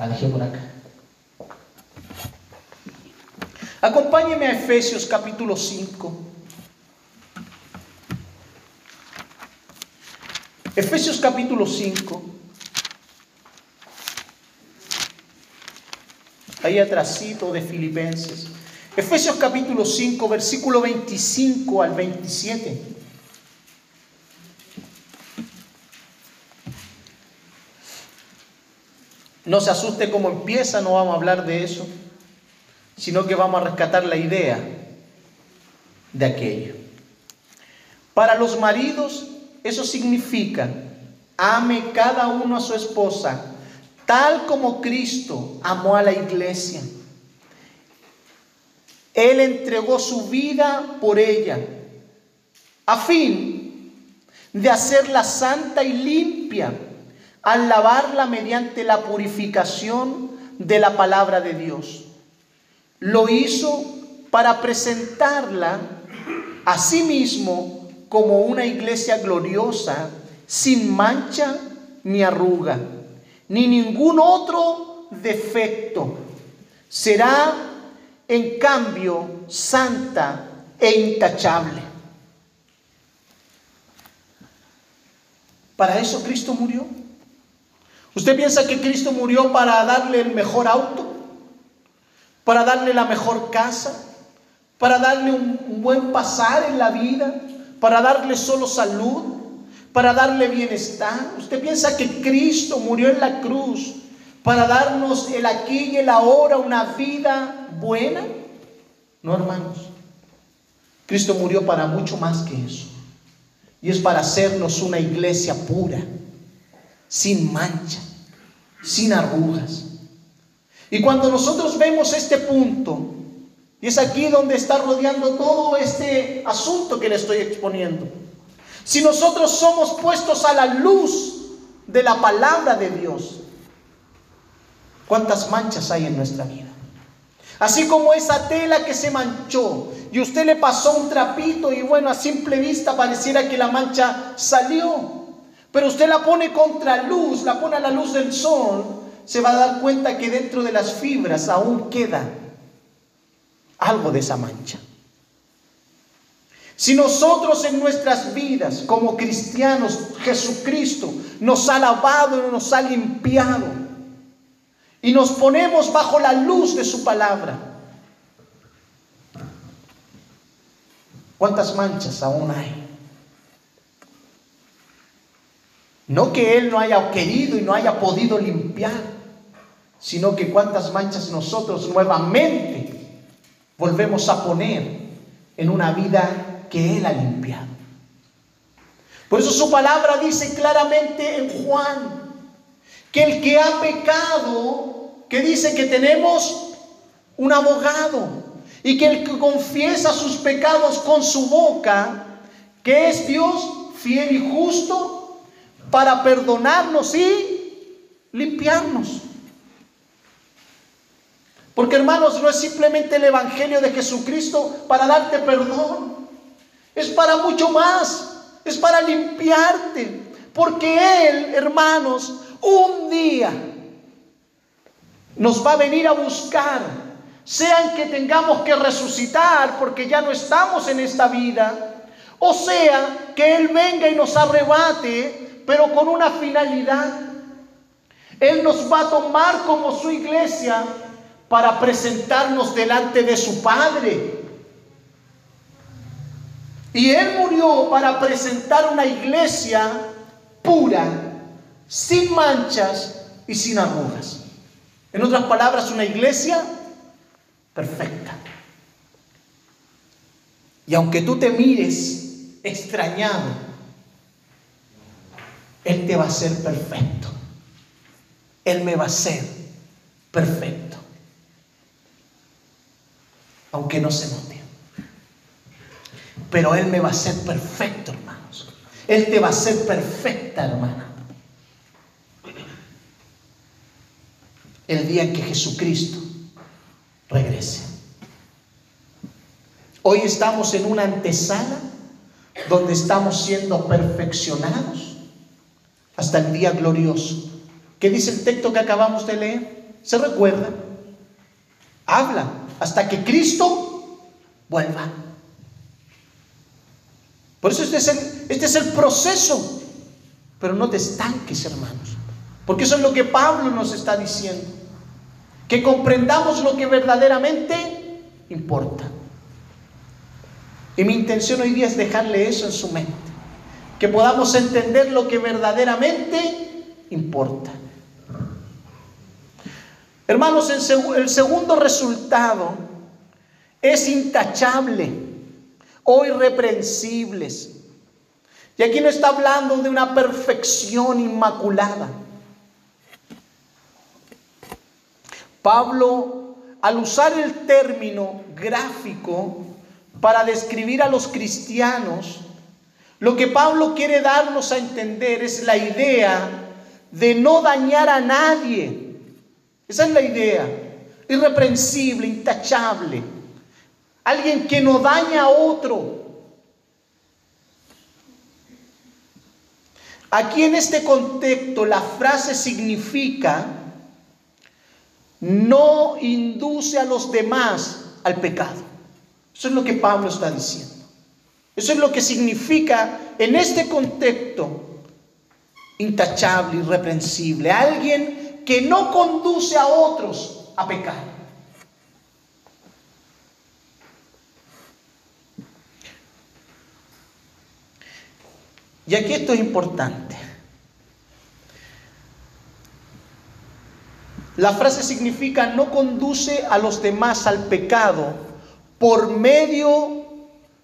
La dejé por acá. Acompáñeme a Efesios capítulo 5. Efesios capítulo 5. ahí atrásito de Filipenses. Efesios capítulo 5, versículo 25 al 27. No se asuste como empieza, no vamos a hablar de eso, sino que vamos a rescatar la idea de aquello. Para los maridos, eso significa, ame cada uno a su esposa tal como Cristo amó a la iglesia. Él entregó su vida por ella, a fin de hacerla santa y limpia, al lavarla mediante la purificación de la palabra de Dios. Lo hizo para presentarla a sí mismo como una iglesia gloriosa, sin mancha ni arruga ni ningún otro defecto. Será, en cambio, santa e intachable. Para eso Cristo murió. ¿Usted piensa que Cristo murió para darle el mejor auto? ¿Para darle la mejor casa? ¿Para darle un, buen pasar en la vida? ¿Para darle solo salud? para darle bienestar. ¿Usted piensa que Cristo murió en la cruz para darnos el aquí y el ahora una vida buena? No, hermanos. Cristo murió para mucho más que eso. Y es para hacernos una iglesia pura, sin mancha, sin arrugas. Y cuando nosotros vemos este punto, y es aquí donde está rodeando todo este asunto que le estoy exponiendo. Si nosotros somos puestos a la luz de la palabra de Dios, ¿cuántas manchas hay en nuestra vida? Así como esa tela que se manchó y usted le pasó un trapito y bueno, a simple vista pareciera que la mancha salió. Pero usted la pone contra luz, la pone a la luz del sol, se va a dar cuenta que dentro de las fibras aún queda algo de esa mancha. Si nosotros en nuestras vidas como cristianos, Jesucristo nos ha lavado y nos ha limpiado y nos ponemos bajo la luz de su palabra, ¿cuántas manchas aún hay? No que Él no haya querido y no haya podido limpiar, sino que cuántas manchas nosotros nuevamente volvemos a poner en una vida que Él ha limpiado. Por eso su palabra dice claramente en Juan que el que ha pecado, que dice que tenemos un abogado y que el que confiesa sus pecados con su boca, que es Dios fiel y justo para perdonarnos y limpiarnos. Porque hermanos, no es simplemente el Evangelio de Jesucristo para darte perdón es para mucho más, es para limpiarte. Porque Él, hermanos, un día nos va a venir a buscar, sean que tengamos que resucitar porque ya no estamos en esta vida, o sea que Él venga y nos arrebate, pero con una finalidad. Él nos va a tomar como su iglesia para presentarnos delante de su Padre. Y Él murió para presentar una iglesia pura, sin manchas y sin arrugas. En otras palabras, una iglesia perfecta. Y aunque tú te mires extrañado, Él te va a ser perfecto. Él me va a ser perfecto. Aunque no se note. Pero Él me va a ser perfecto, hermanos. Él te va a ser perfecta, hermana. El día en que Jesucristo regrese. Hoy estamos en una antesala donde estamos siendo perfeccionados hasta el día glorioso. ¿Qué dice el texto que acabamos de leer? ¿Se recuerda? Habla hasta que Cristo vuelva. Por eso este es, el, este es el proceso. Pero no te estanques, hermanos. Porque eso es lo que Pablo nos está diciendo. Que comprendamos lo que verdaderamente importa. Y mi intención hoy día es dejarle eso en su mente. Que podamos entender lo que verdaderamente importa. Hermanos, el segundo resultado es intachable o irreprensibles. Y aquí no está hablando de una perfección inmaculada. Pablo, al usar el término gráfico para describir a los cristianos, lo que Pablo quiere darnos a entender es la idea de no dañar a nadie. Esa es la idea. Irreprensible, intachable. Alguien que no daña a otro. Aquí en este contexto la frase significa no induce a los demás al pecado. Eso es lo que Pablo está diciendo. Eso es lo que significa en este contexto intachable, irreprensible. Alguien que no conduce a otros a pecar. Y aquí esto es importante. La frase significa no conduce a los demás al pecado por medio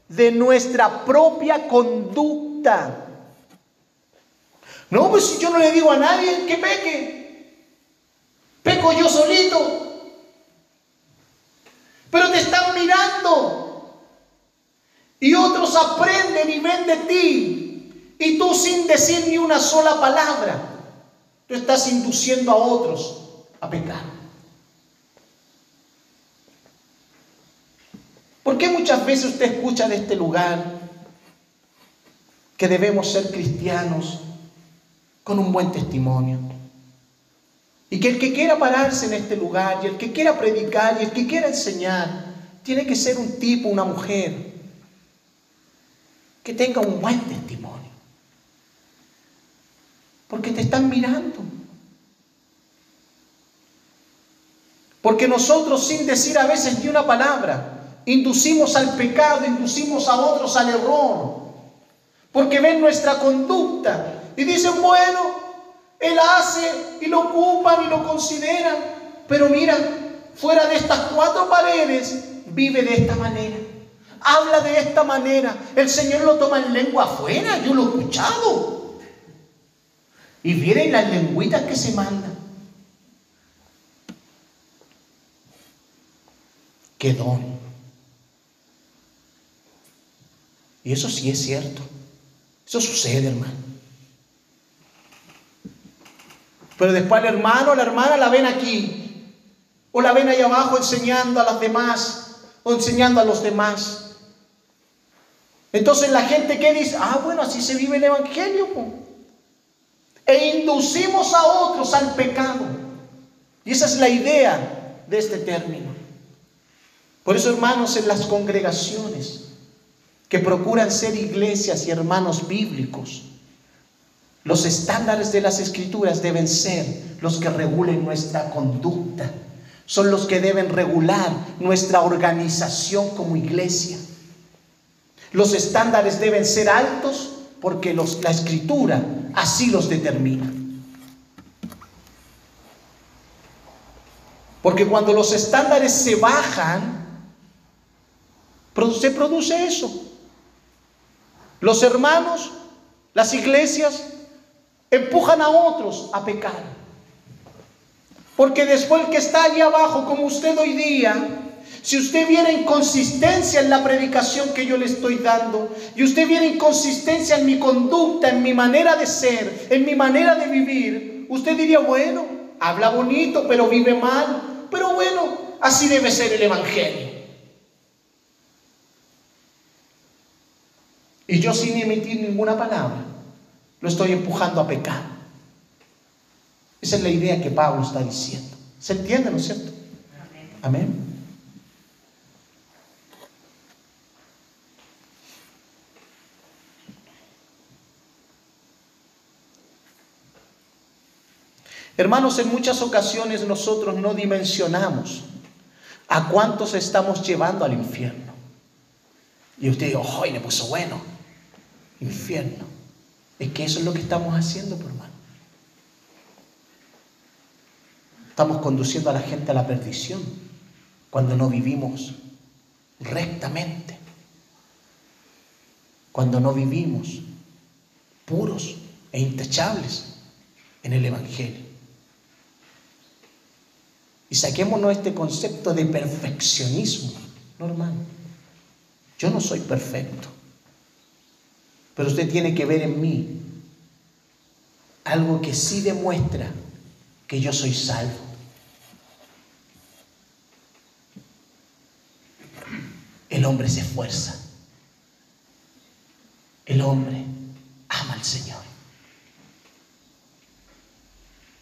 de nuestra propia conducta. No, pues si yo no le digo a nadie que peque, peco yo solito. Pero te están mirando y otros aprenden y ven de ti y tú sin decir ni una sola palabra, tú estás induciendo a otros a pecar. ¿Por qué muchas veces usted escucha de este lugar que debemos ser cristianos con un buen testimonio? Y que el que quiera pararse en este lugar, y el que quiera predicar, y el que quiera enseñar, tiene que ser un tipo, una mujer, que tenga un buen testimonio. Porque te están mirando. Porque nosotros sin decir a veces ni una palabra, inducimos al pecado, inducimos a otros al error. Porque ven nuestra conducta y dicen, bueno, él hace y lo ocupan y lo consideran. Pero mira, fuera de estas cuatro paredes, vive de esta manera. Habla de esta manera. El Señor lo toma en lengua afuera, yo lo he escuchado. Y miren las lengüitas que se mandan. qué don. Y eso sí es cierto. Eso sucede, hermano. Pero después el hermano o la hermana la ven aquí. O la ven ahí abajo enseñando a las demás. O enseñando a los demás. Entonces la gente que dice, ah, bueno, así se vive el Evangelio. E inducimos a otros al pecado. Y esa es la idea de este término. Por eso, hermanos, en las congregaciones que procuran ser iglesias y hermanos bíblicos, los estándares de las escrituras deben ser los que regulen nuestra conducta, son los que deben regular nuestra organización como iglesia. Los estándares deben ser altos porque la escritura así los determina. Porque cuando los estándares se bajan, se produce eso. Los hermanos, las iglesias, empujan a otros a pecar. Porque después el que está allí abajo, como usted hoy día, si usted viene en consistencia en la predicación que yo le estoy dando, y usted viene en consistencia en mi conducta, en mi manera de ser, en mi manera de vivir, usted diría, bueno, habla bonito, pero vive mal. Pero bueno, así debe ser el Evangelio. Y yo sin emitir ninguna palabra, lo estoy empujando a pecar. Esa es la idea que Pablo está diciendo. ¿Se entiende, no es cierto? Amén. Hermanos, en muchas ocasiones nosotros no dimensionamos a cuántos estamos llevando al infierno. Y usted dice, ¡ay, le puso bueno! Infierno. Es que eso es lo que estamos haciendo, por hermano. Estamos conduciendo a la gente a la perdición cuando no vivimos rectamente, cuando no vivimos puros e intachables en el Evangelio. Y saquémonos este concepto de perfeccionismo, no hermano. Yo no soy perfecto. Pero usted tiene que ver en mí algo que sí demuestra que yo soy salvo. El hombre se esfuerza. El hombre ama al Señor.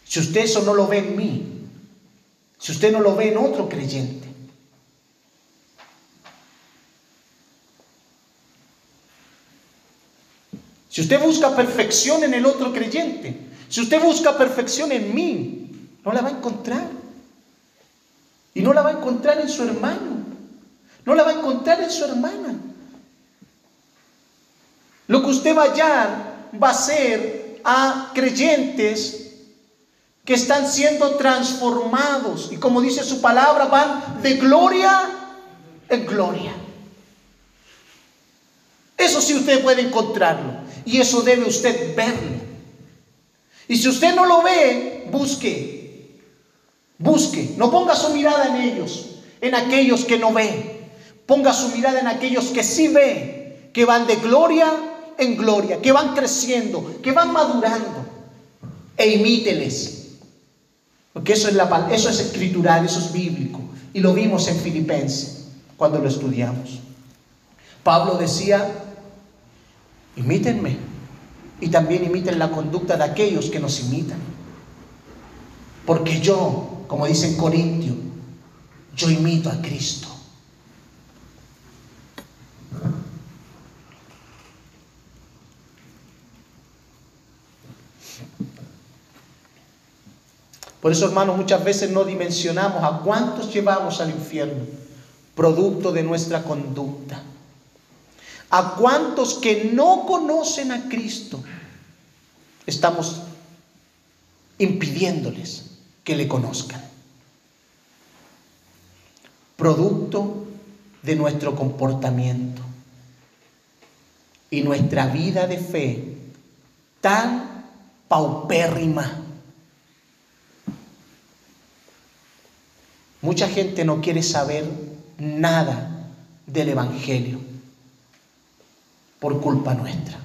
Si usted eso no lo ve en mí, si usted no lo ve en otro creyente, Si usted busca perfección en el otro creyente, si usted busca perfección en mí, no la va a encontrar. Y no la va a encontrar en su hermano. No la va a encontrar en su hermana. Lo que usted va a hallar va a ser a creyentes que están siendo transformados y como dice su palabra, van de gloria en gloria. Eso sí usted puede encontrarlo y eso debe usted verlo. Y si usted no lo ve, busque, busque, no ponga su mirada en ellos, en aquellos que no ve, ponga su mirada en aquellos que sí ve, que van de gloria en gloria, que van creciendo, que van madurando, e imíteles. Porque eso es, la, eso es escritural, eso es bíblico. Y lo vimos en Filipenses cuando lo estudiamos. Pablo decía, imítenme. Y también imiten la conducta de aquellos que nos imitan. Porque yo, como dice en Corintio, yo imito a Cristo. Por eso, hermanos, muchas veces no dimensionamos a cuántos llevamos al infierno, producto de nuestra conducta. A cuántos que no conocen a Cristo, estamos impidiéndoles que le conozcan. Producto de nuestro comportamiento y nuestra vida de fe tan paupérrima Mucha gente no quiere saber nada del Evangelio por culpa nuestra.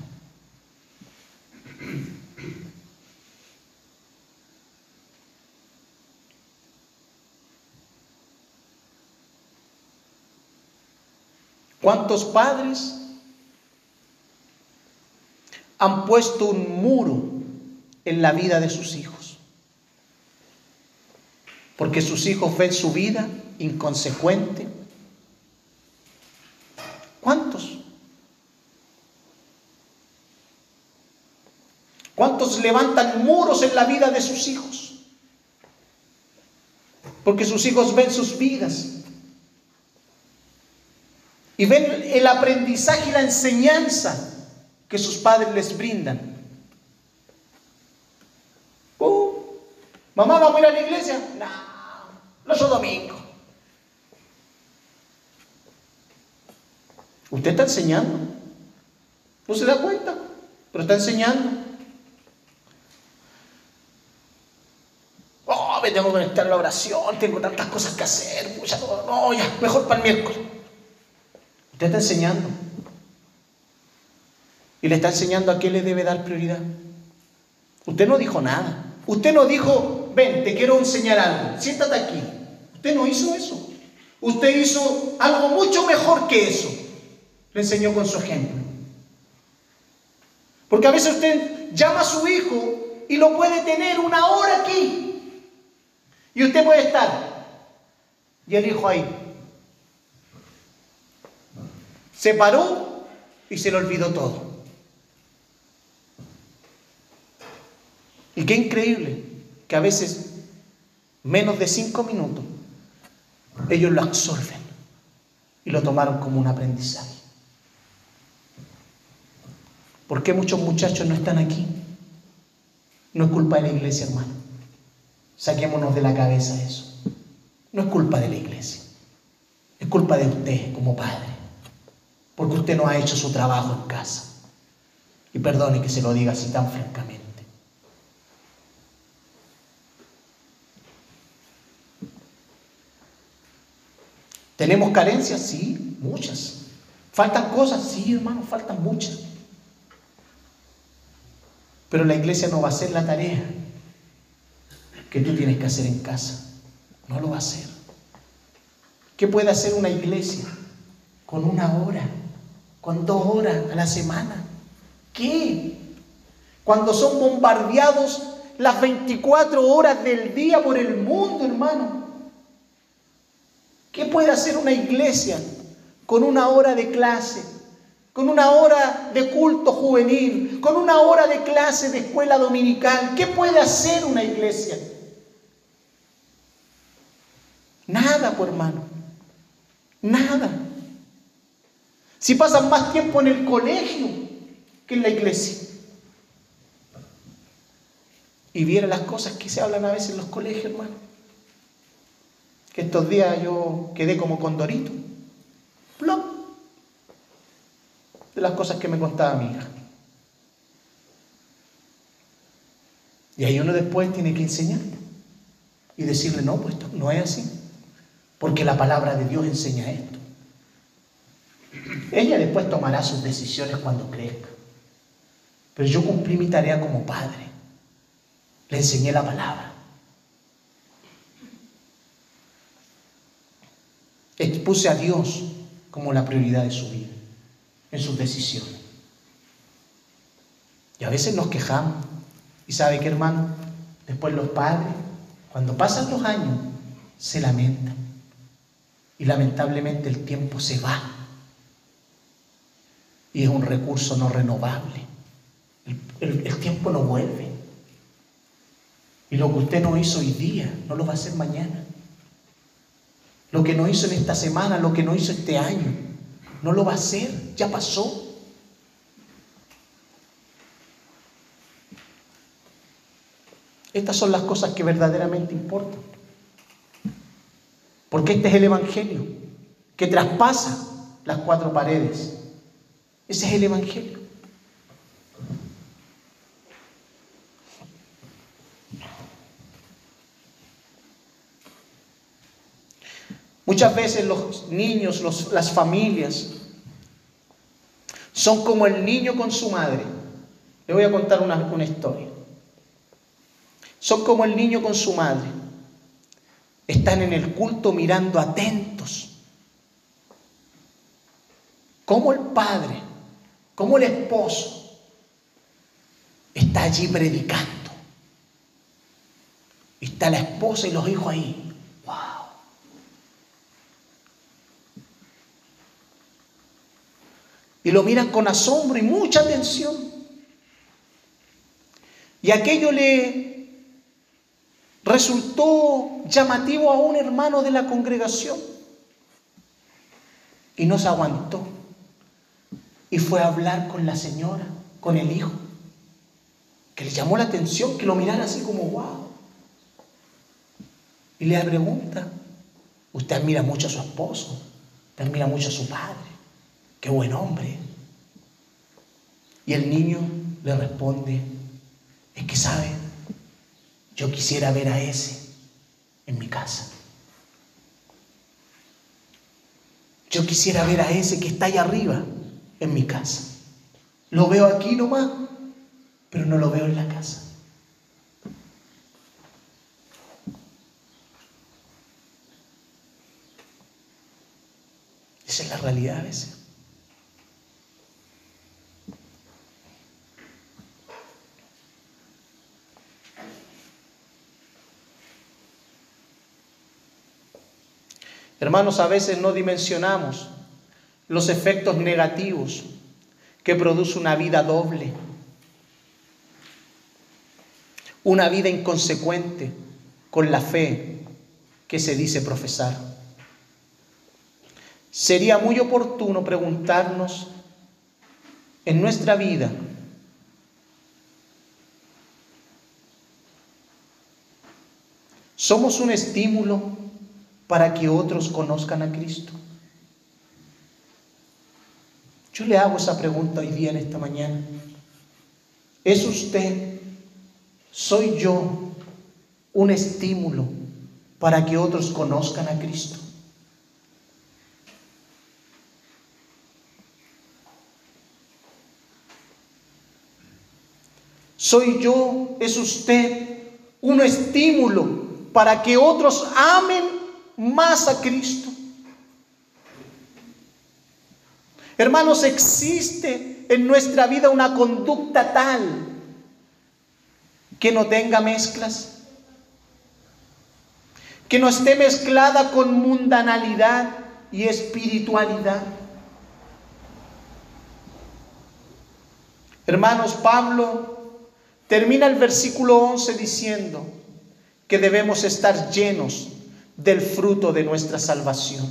¿Cuántos padres han puesto un muro en la vida de sus hijos? porque sus hijos ven su vida inconsecuente. ¿Cuántos? ¿Cuántos levantan muros en la vida de sus hijos? Porque sus hijos ven sus vidas y ven el aprendizaje y la enseñanza que sus padres les brindan. Uh, mamá, vamos a ir a la iglesia. No. No es domingo. Usted está enseñando. No se da cuenta, pero está enseñando. Me tengo que conectar a la oración, tengo tantas cosas que hacer. ya, mejor para el miércoles. Usted está enseñando. Y le está enseñando a qué le debe dar prioridad. Usted no dijo nada. Usted no dijo, ven, te quiero enseñar algo, siéntate aquí. Usted no hizo eso. Usted hizo algo mucho mejor que eso. Le enseñó con su ejemplo. Porque a veces usted llama a su hijo y lo puede tener una hora aquí. Y usted puede estar. Y el hijo ahí. Se paró y se le olvidó todo. Y qué increíble que a veces menos de cinco minutos ellos lo absorben y lo tomaron como un aprendizaje. ¿Por qué muchos muchachos no están aquí? No es culpa de la iglesia, hermano. Saquémonos de la cabeza eso. No es culpa de la iglesia. Es culpa de usted como padre. Porque usted no ha hecho su trabajo en casa. Y perdone que se lo diga así tan francamente. ¿Tenemos carencias? Sí, muchas. ¿Faltan cosas? Sí, hermano, faltan muchas. Pero la iglesia no va a hacer la tarea que tú tienes que hacer en casa. No lo va a hacer. ¿Qué puede hacer una iglesia con una hora, con dos horas a la semana? ¿Qué? Cuando son bombardeados las 24 horas del día por el mundo, hermano. ¿Qué puede hacer una iglesia con una hora de clase, con una hora de culto juvenil, con una hora de clase de escuela dominical? ¿Qué puede hacer una iglesia? Nada, por hermano. Nada. Si pasan más tiempo en el colegio que en la iglesia. y viera las cosas que se hablan a veces en los colegios, hermano. Que estos días yo quedé como condorito. Plop. De las cosas que me contaba mi hija. Y ahí uno después tiene que enseñarle y decirle, no, pues esto no es así, porque la palabra de Dios enseña esto. Ella después tomará sus decisiones cuando crezca. Pero yo cumplí mi tarea como padre. Le enseñé la palabra. Expuse a Dios como la prioridad de su vida, en sus decisiones. Y a veces nos quejamos y sabe que hermano, después los padres, cuando pasan los años, se lamentan. Y lamentablemente el tiempo se va. Y es un recurso no renovable. El, tiempo no vuelve. Y lo que usted no hizo hoy día, no lo va a hacer mañana. Lo que no hizo en esta semana, lo que no hizo este año, no lo va a hacer, ya pasó. Estas son las cosas que verdaderamente importan. Porque este es el Evangelio que traspasa las cuatro paredes. Ese es el Evangelio. Muchas veces los niños, las familias, son como el niño con su madre. Le voy a contar una, una historia. Son como el niño con su madre. Están en el culto mirando atentos. Como el padre, como el esposo, está allí predicando. Está la esposa y los hijos ahí. ¡Wow! Y lo miran con asombro y mucha atención. Y aquello le resultó llamativo a un hermano de la congregación y no se aguantó y fue a hablar con la señora, con el hijo, que le llamó la atención, que lo mirara así como wow. Y le pregunta, usted admira mucho a su esposo, usted admira mucho a su padre, qué buen hombre. Y el niño le responde, es que sabe, yo quisiera ver a ese en mi casa. Yo quisiera ver a ese que está ahí arriba en mi casa. Lo veo aquí nomás, pero no lo veo en la casa. Esa es la realidad a veces. Hermanos, a veces no dimensionamos los efectos negativos que produce una vida doble, una vida inconsecuente con la fe que se dice profesar. Sería muy oportuno preguntarnos en nuestra vida, ¿somos un estímulo para que otros conozcan a Cristo? Yo le hago esa pregunta hoy día en esta mañana. ¿Es usted, soy yo, un estímulo para que otros conozcan a Cristo? ¿Soy yo, es usted, un estímulo para que otros amen más a Cristo. Hermanos, existe en nuestra vida una conducta tal que no tenga mezclas, que no esté mezclada con mundanalidad y espiritualidad. Hermanos, Pablo termina el versículo 11 diciendo que debemos estar llenos del fruto de nuestra salvación.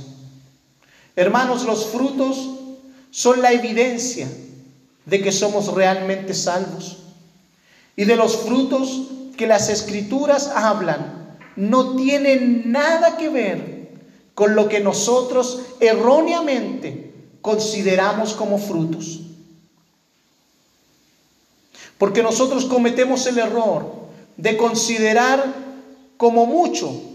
Hermanos, los frutos son la evidencia de que somos realmente salvos. Y de los frutos que las escrituras hablan no tienen nada que ver con lo que nosotros erróneamente consideramos como frutos. Porque nosotros cometemos el error de considerar como mucho,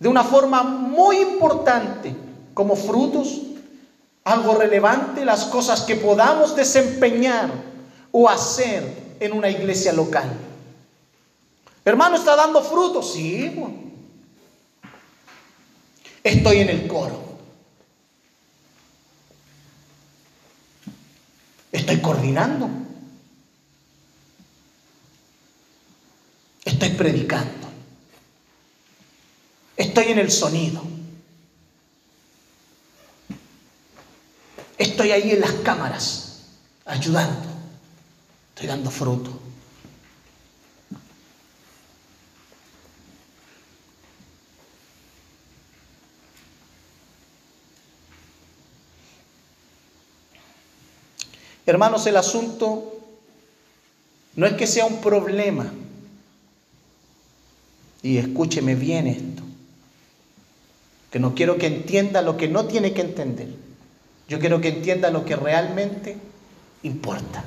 de una forma muy importante, como frutos, algo relevante, las cosas que podamos desempeñar o hacer en una iglesia local. Hermano, ¿está dando frutos? Sí. Estoy en el coro. Estoy coordinando. Estoy predicando. Estoy en el sonido. Estoy ahí en las cámaras, ayudando. Estoy dando fruto. Hermanos, el asunto no es que sea un problema. Y escúcheme bien esto. Que no quiero que entienda lo que no tiene que entender. Yo quiero que entienda lo que realmente importa.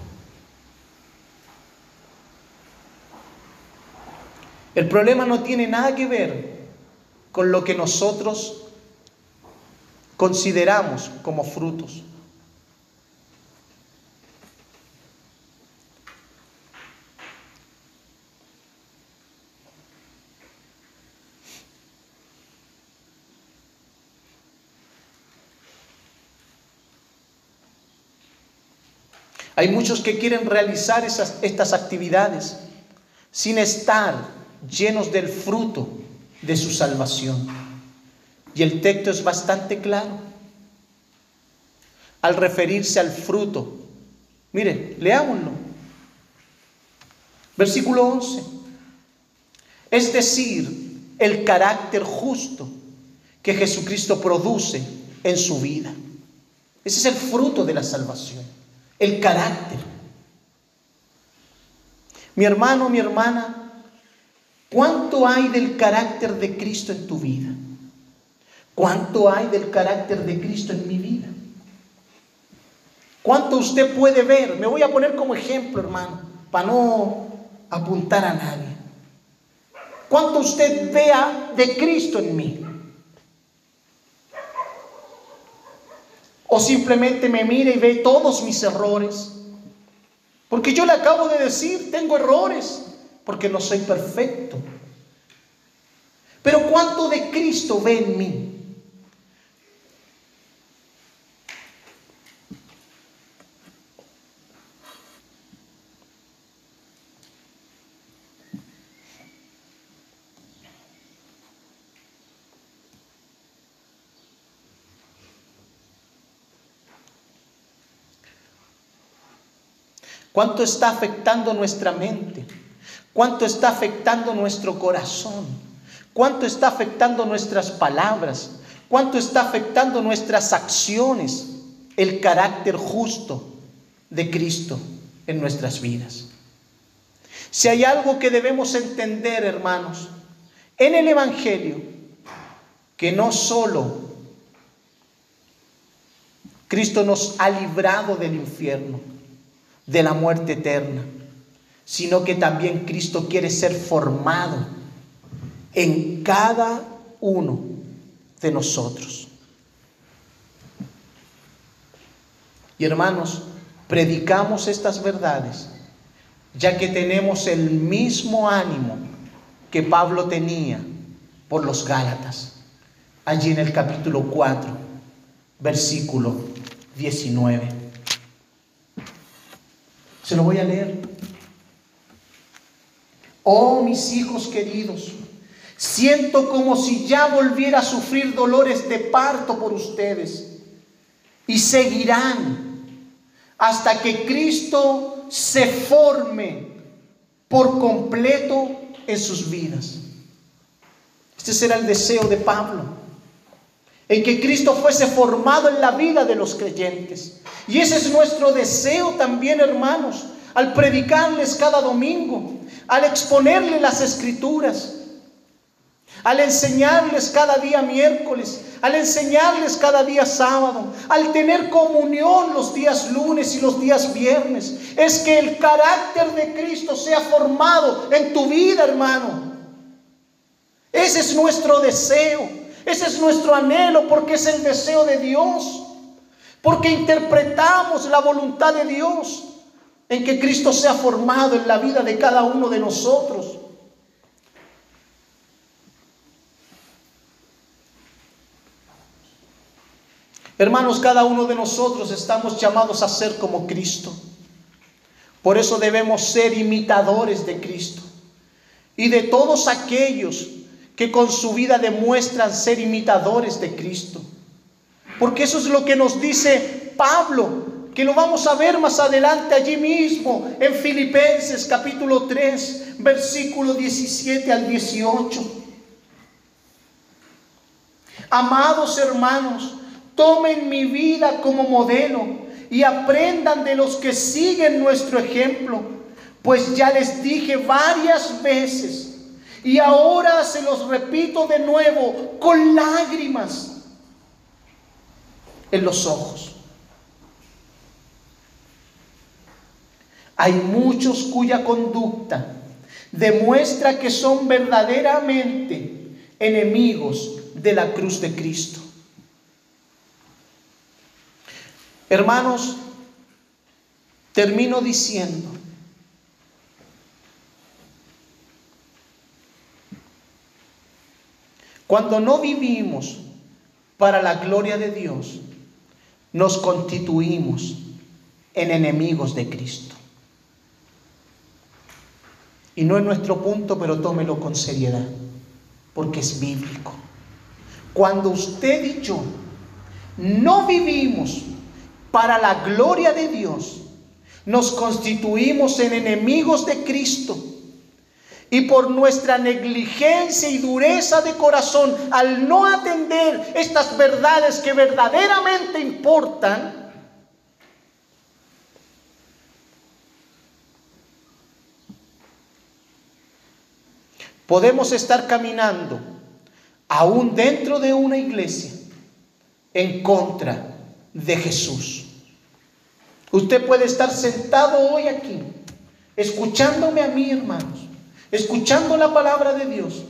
El problema no tiene nada que ver con lo que nosotros consideramos como frutos. Hay muchos que quieren realizar esas, estas actividades sin estar llenos del fruto de su salvación. Y el texto es bastante claro. Al referirse al fruto, mire, leámoslo. Versículo 11. Es decir, el carácter justo que Jesucristo produce en su vida. Ese es el fruto de la salvación el carácter. Mi hermano, mi hermana, ¿cuánto hay del carácter de Cristo en tu vida? ¿Cuánto hay del carácter de Cristo en mi vida? ¿Cuánto usted puede ver? Me voy a poner como ejemplo, hermano, para no apuntar a nadie. ¿Cuánto usted vea de Cristo en mí? O simplemente me mira y ve todos mis errores. Porque yo le acabo de decir, tengo errores, porque no soy perfecto. Pero ¿cuánto de Cristo ve en mí? ¿Cuánto está afectando nuestra mente? ¿Cuánto está afectando nuestro corazón? ¿Cuánto está afectando nuestras palabras? ¿Cuánto está afectando nuestras acciones? El carácter justo de Cristo en nuestras vidas. Si hay algo que debemos entender, hermanos, en el Evangelio, que no solo Cristo nos ha librado del infierno, de la muerte eterna, sino que también Cristo quiere ser formado en cada uno de nosotros. Y hermanos, predicamos estas verdades, ya que tenemos el mismo ánimo que Pablo tenía por los Gálatas, allí en el capítulo 4, versículo 19. Se lo voy a leer. Oh mis hijos queridos, siento como si ya volviera a sufrir dolores de parto por ustedes y seguirán hasta que Cristo se forme por completo en sus vidas. Este será el deseo de Pablo, en que Cristo fuese formado en la vida de los creyentes y ese es nuestro deseo también, hermanos, al predicarles cada domingo, al exponerles las escrituras, al enseñarles cada día miércoles, al enseñarles cada día sábado, al tener comunión los días lunes y los días viernes, es que el carácter de Cristo sea formado en tu vida, hermano. Ese es nuestro deseo, ese es nuestro anhelo, porque es el deseo de Dios, porque interpretamos la voluntad de Dios en que Cristo sea formado en la vida de cada uno de nosotros. Hermanos, cada uno de nosotros estamos llamados a ser como Cristo. Por eso debemos ser imitadores de Cristo y de todos aquellos que con su vida demuestran ser imitadores de Cristo. Porque eso es lo que nos dice Pablo, que lo vamos a ver más adelante allí mismo, en Filipenses capítulo 3, versículo 17 al 18. Amados hermanos, tomen mi vida como modelo y aprendan de los que siguen nuestro ejemplo, pues ya les dije varias veces y ahora se los repito de nuevo con lágrimas en los ojos. Hay muchos cuya conducta demuestra que son verdaderamente enemigos de la cruz de Cristo. Hermanos, termino diciendo, cuando no vivimos para la gloria de Dios, nos constituimos en enemigos de Cristo. Y no es nuestro punto, pero tómelo con seriedad, porque es bíblico. Cuando usted y yo no vivimos para la gloria de Dios, nos constituimos en enemigos de Cristo. Y por nuestra negligencia y dureza de corazón, al no atender estas verdades que verdaderamente importan, Podemos estar caminando aún dentro de una iglesia en contra de Jesús. Usted puede estar sentado hoy aquí, escuchándome a mí, hermanos, escuchando la palabra de Dios.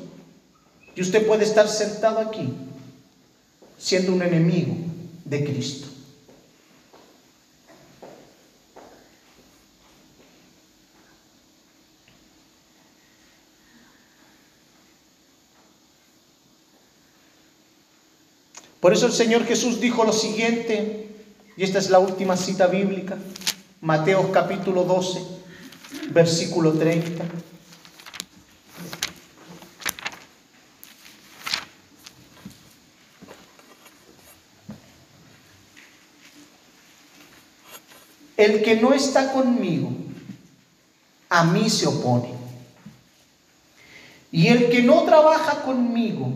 Y usted puede estar sentado aquí, siendo un enemigo de Cristo. Por eso el Señor Jesús dijo lo siguiente, y esta es la última cita bíblica, Mateo capítulo 12, versículo 30. El que no está conmigo, a mí se opone. Y el que no trabaja conmigo,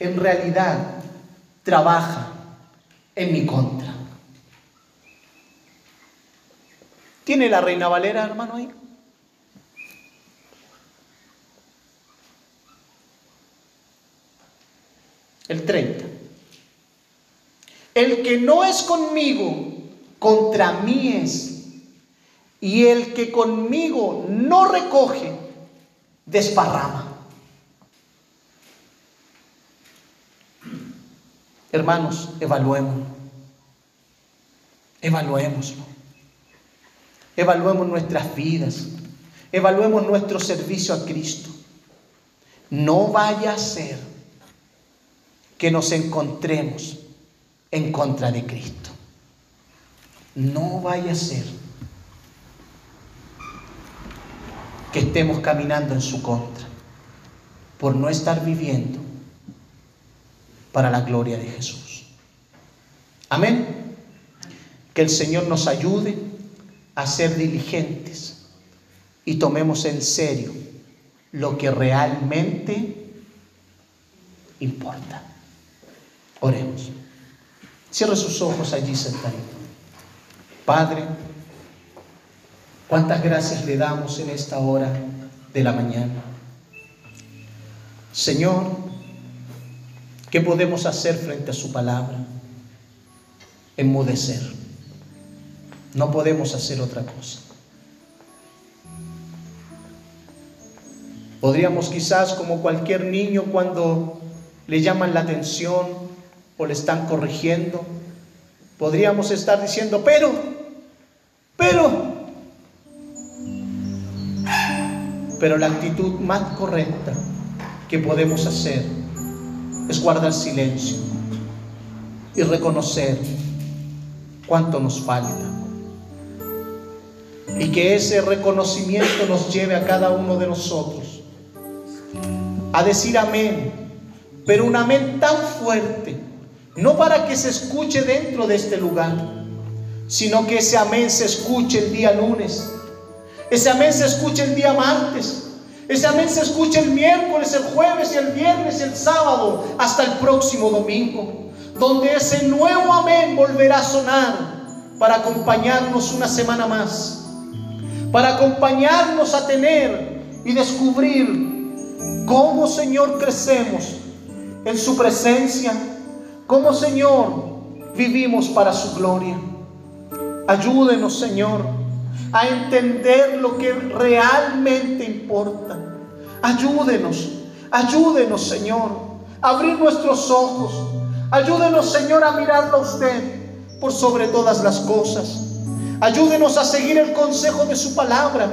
en realidad trabaja en mi contra. ¿Tiene la reina Valera, hermano, ahí? El 30. El que no es conmigo, contra mí es. Y el que conmigo no recoge, desparrama. Hermanos, evaluémoslo. Evaluémoslo. Evaluemos nuestras vidas. Evaluemos nuestro servicio a Cristo. No vaya a ser que nos encontremos en contra de Cristo. No vaya a ser que estemos caminando en su contra por no estar viviendo para la gloria de Jesús. Amén. Que el Señor nos ayude a ser diligentes y tomemos en serio lo que realmente importa. Oremos. Cierre sus ojos allí sentadito. Padre, ¿Cuántas gracias le damos en esta hora de la mañana? Señor, ¿qué podemos hacer frente a su palabra? Enmudecer. No podemos hacer otra cosa. Podríamos quizás, como cualquier niño, cuando le llaman la atención o le están corrigiendo, podríamos estar diciendo, pero, pero, pero la actitud más correcta que podemos hacer es guardar silencio y reconocer cuánto nos falta. Y que ese reconocimiento nos lleve a cada uno de nosotros a decir amén, pero un amén tan fuerte, no para que se escuche dentro de este lugar, sino que ese amén se escuche el día lunes, ese amén se escuche el día martes, ese amén se escuche el miércoles, el jueves el viernes el sábado, hasta el próximo domingo, donde ese nuevo amén volverá a sonar para acompañarnos una semana más, para acompañarnos a tener y descubrir cómo, Señor, crecemos en su presencia, cómo, Señor, vivimos para su gloria. Ayúdenos, Señor, a entender lo que realmente importa. Ayúdenos, ayúdenos, Señor, a abrir nuestros ojos. Ayúdenos, Señor, a mirarlo a usted por sobre todas las cosas. Ayúdenos a seguir el consejo de su palabra,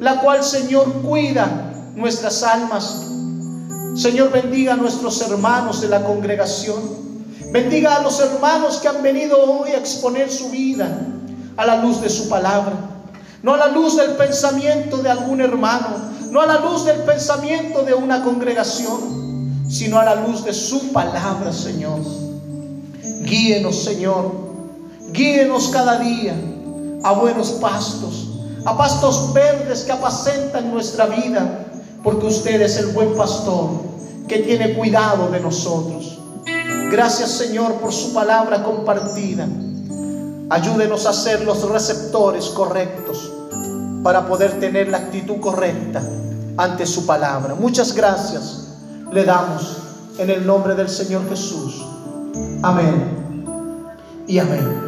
la cual, Señor, cuida nuestras almas. Señor, bendiga a nuestros hermanos de la congregación. Bendiga a los hermanos que han venido hoy a exponer su vida a la luz de su palabra. No a la luz del pensamiento de algún hermano, no a la luz del pensamiento de una congregación, sino a la luz de su palabra, Señor. Guíenos, Señor. Guíenos cada día a buenos pastos, a pastos verdes que apacentan nuestra vida porque usted es el buen pastor que tiene cuidado de nosotros. Gracias Señor por su palabra compartida. Ayúdenos a ser los receptores correctos para poder tener la actitud correcta ante su palabra. Muchas gracias le damos en el nombre del Señor Jesús. Amén y amén.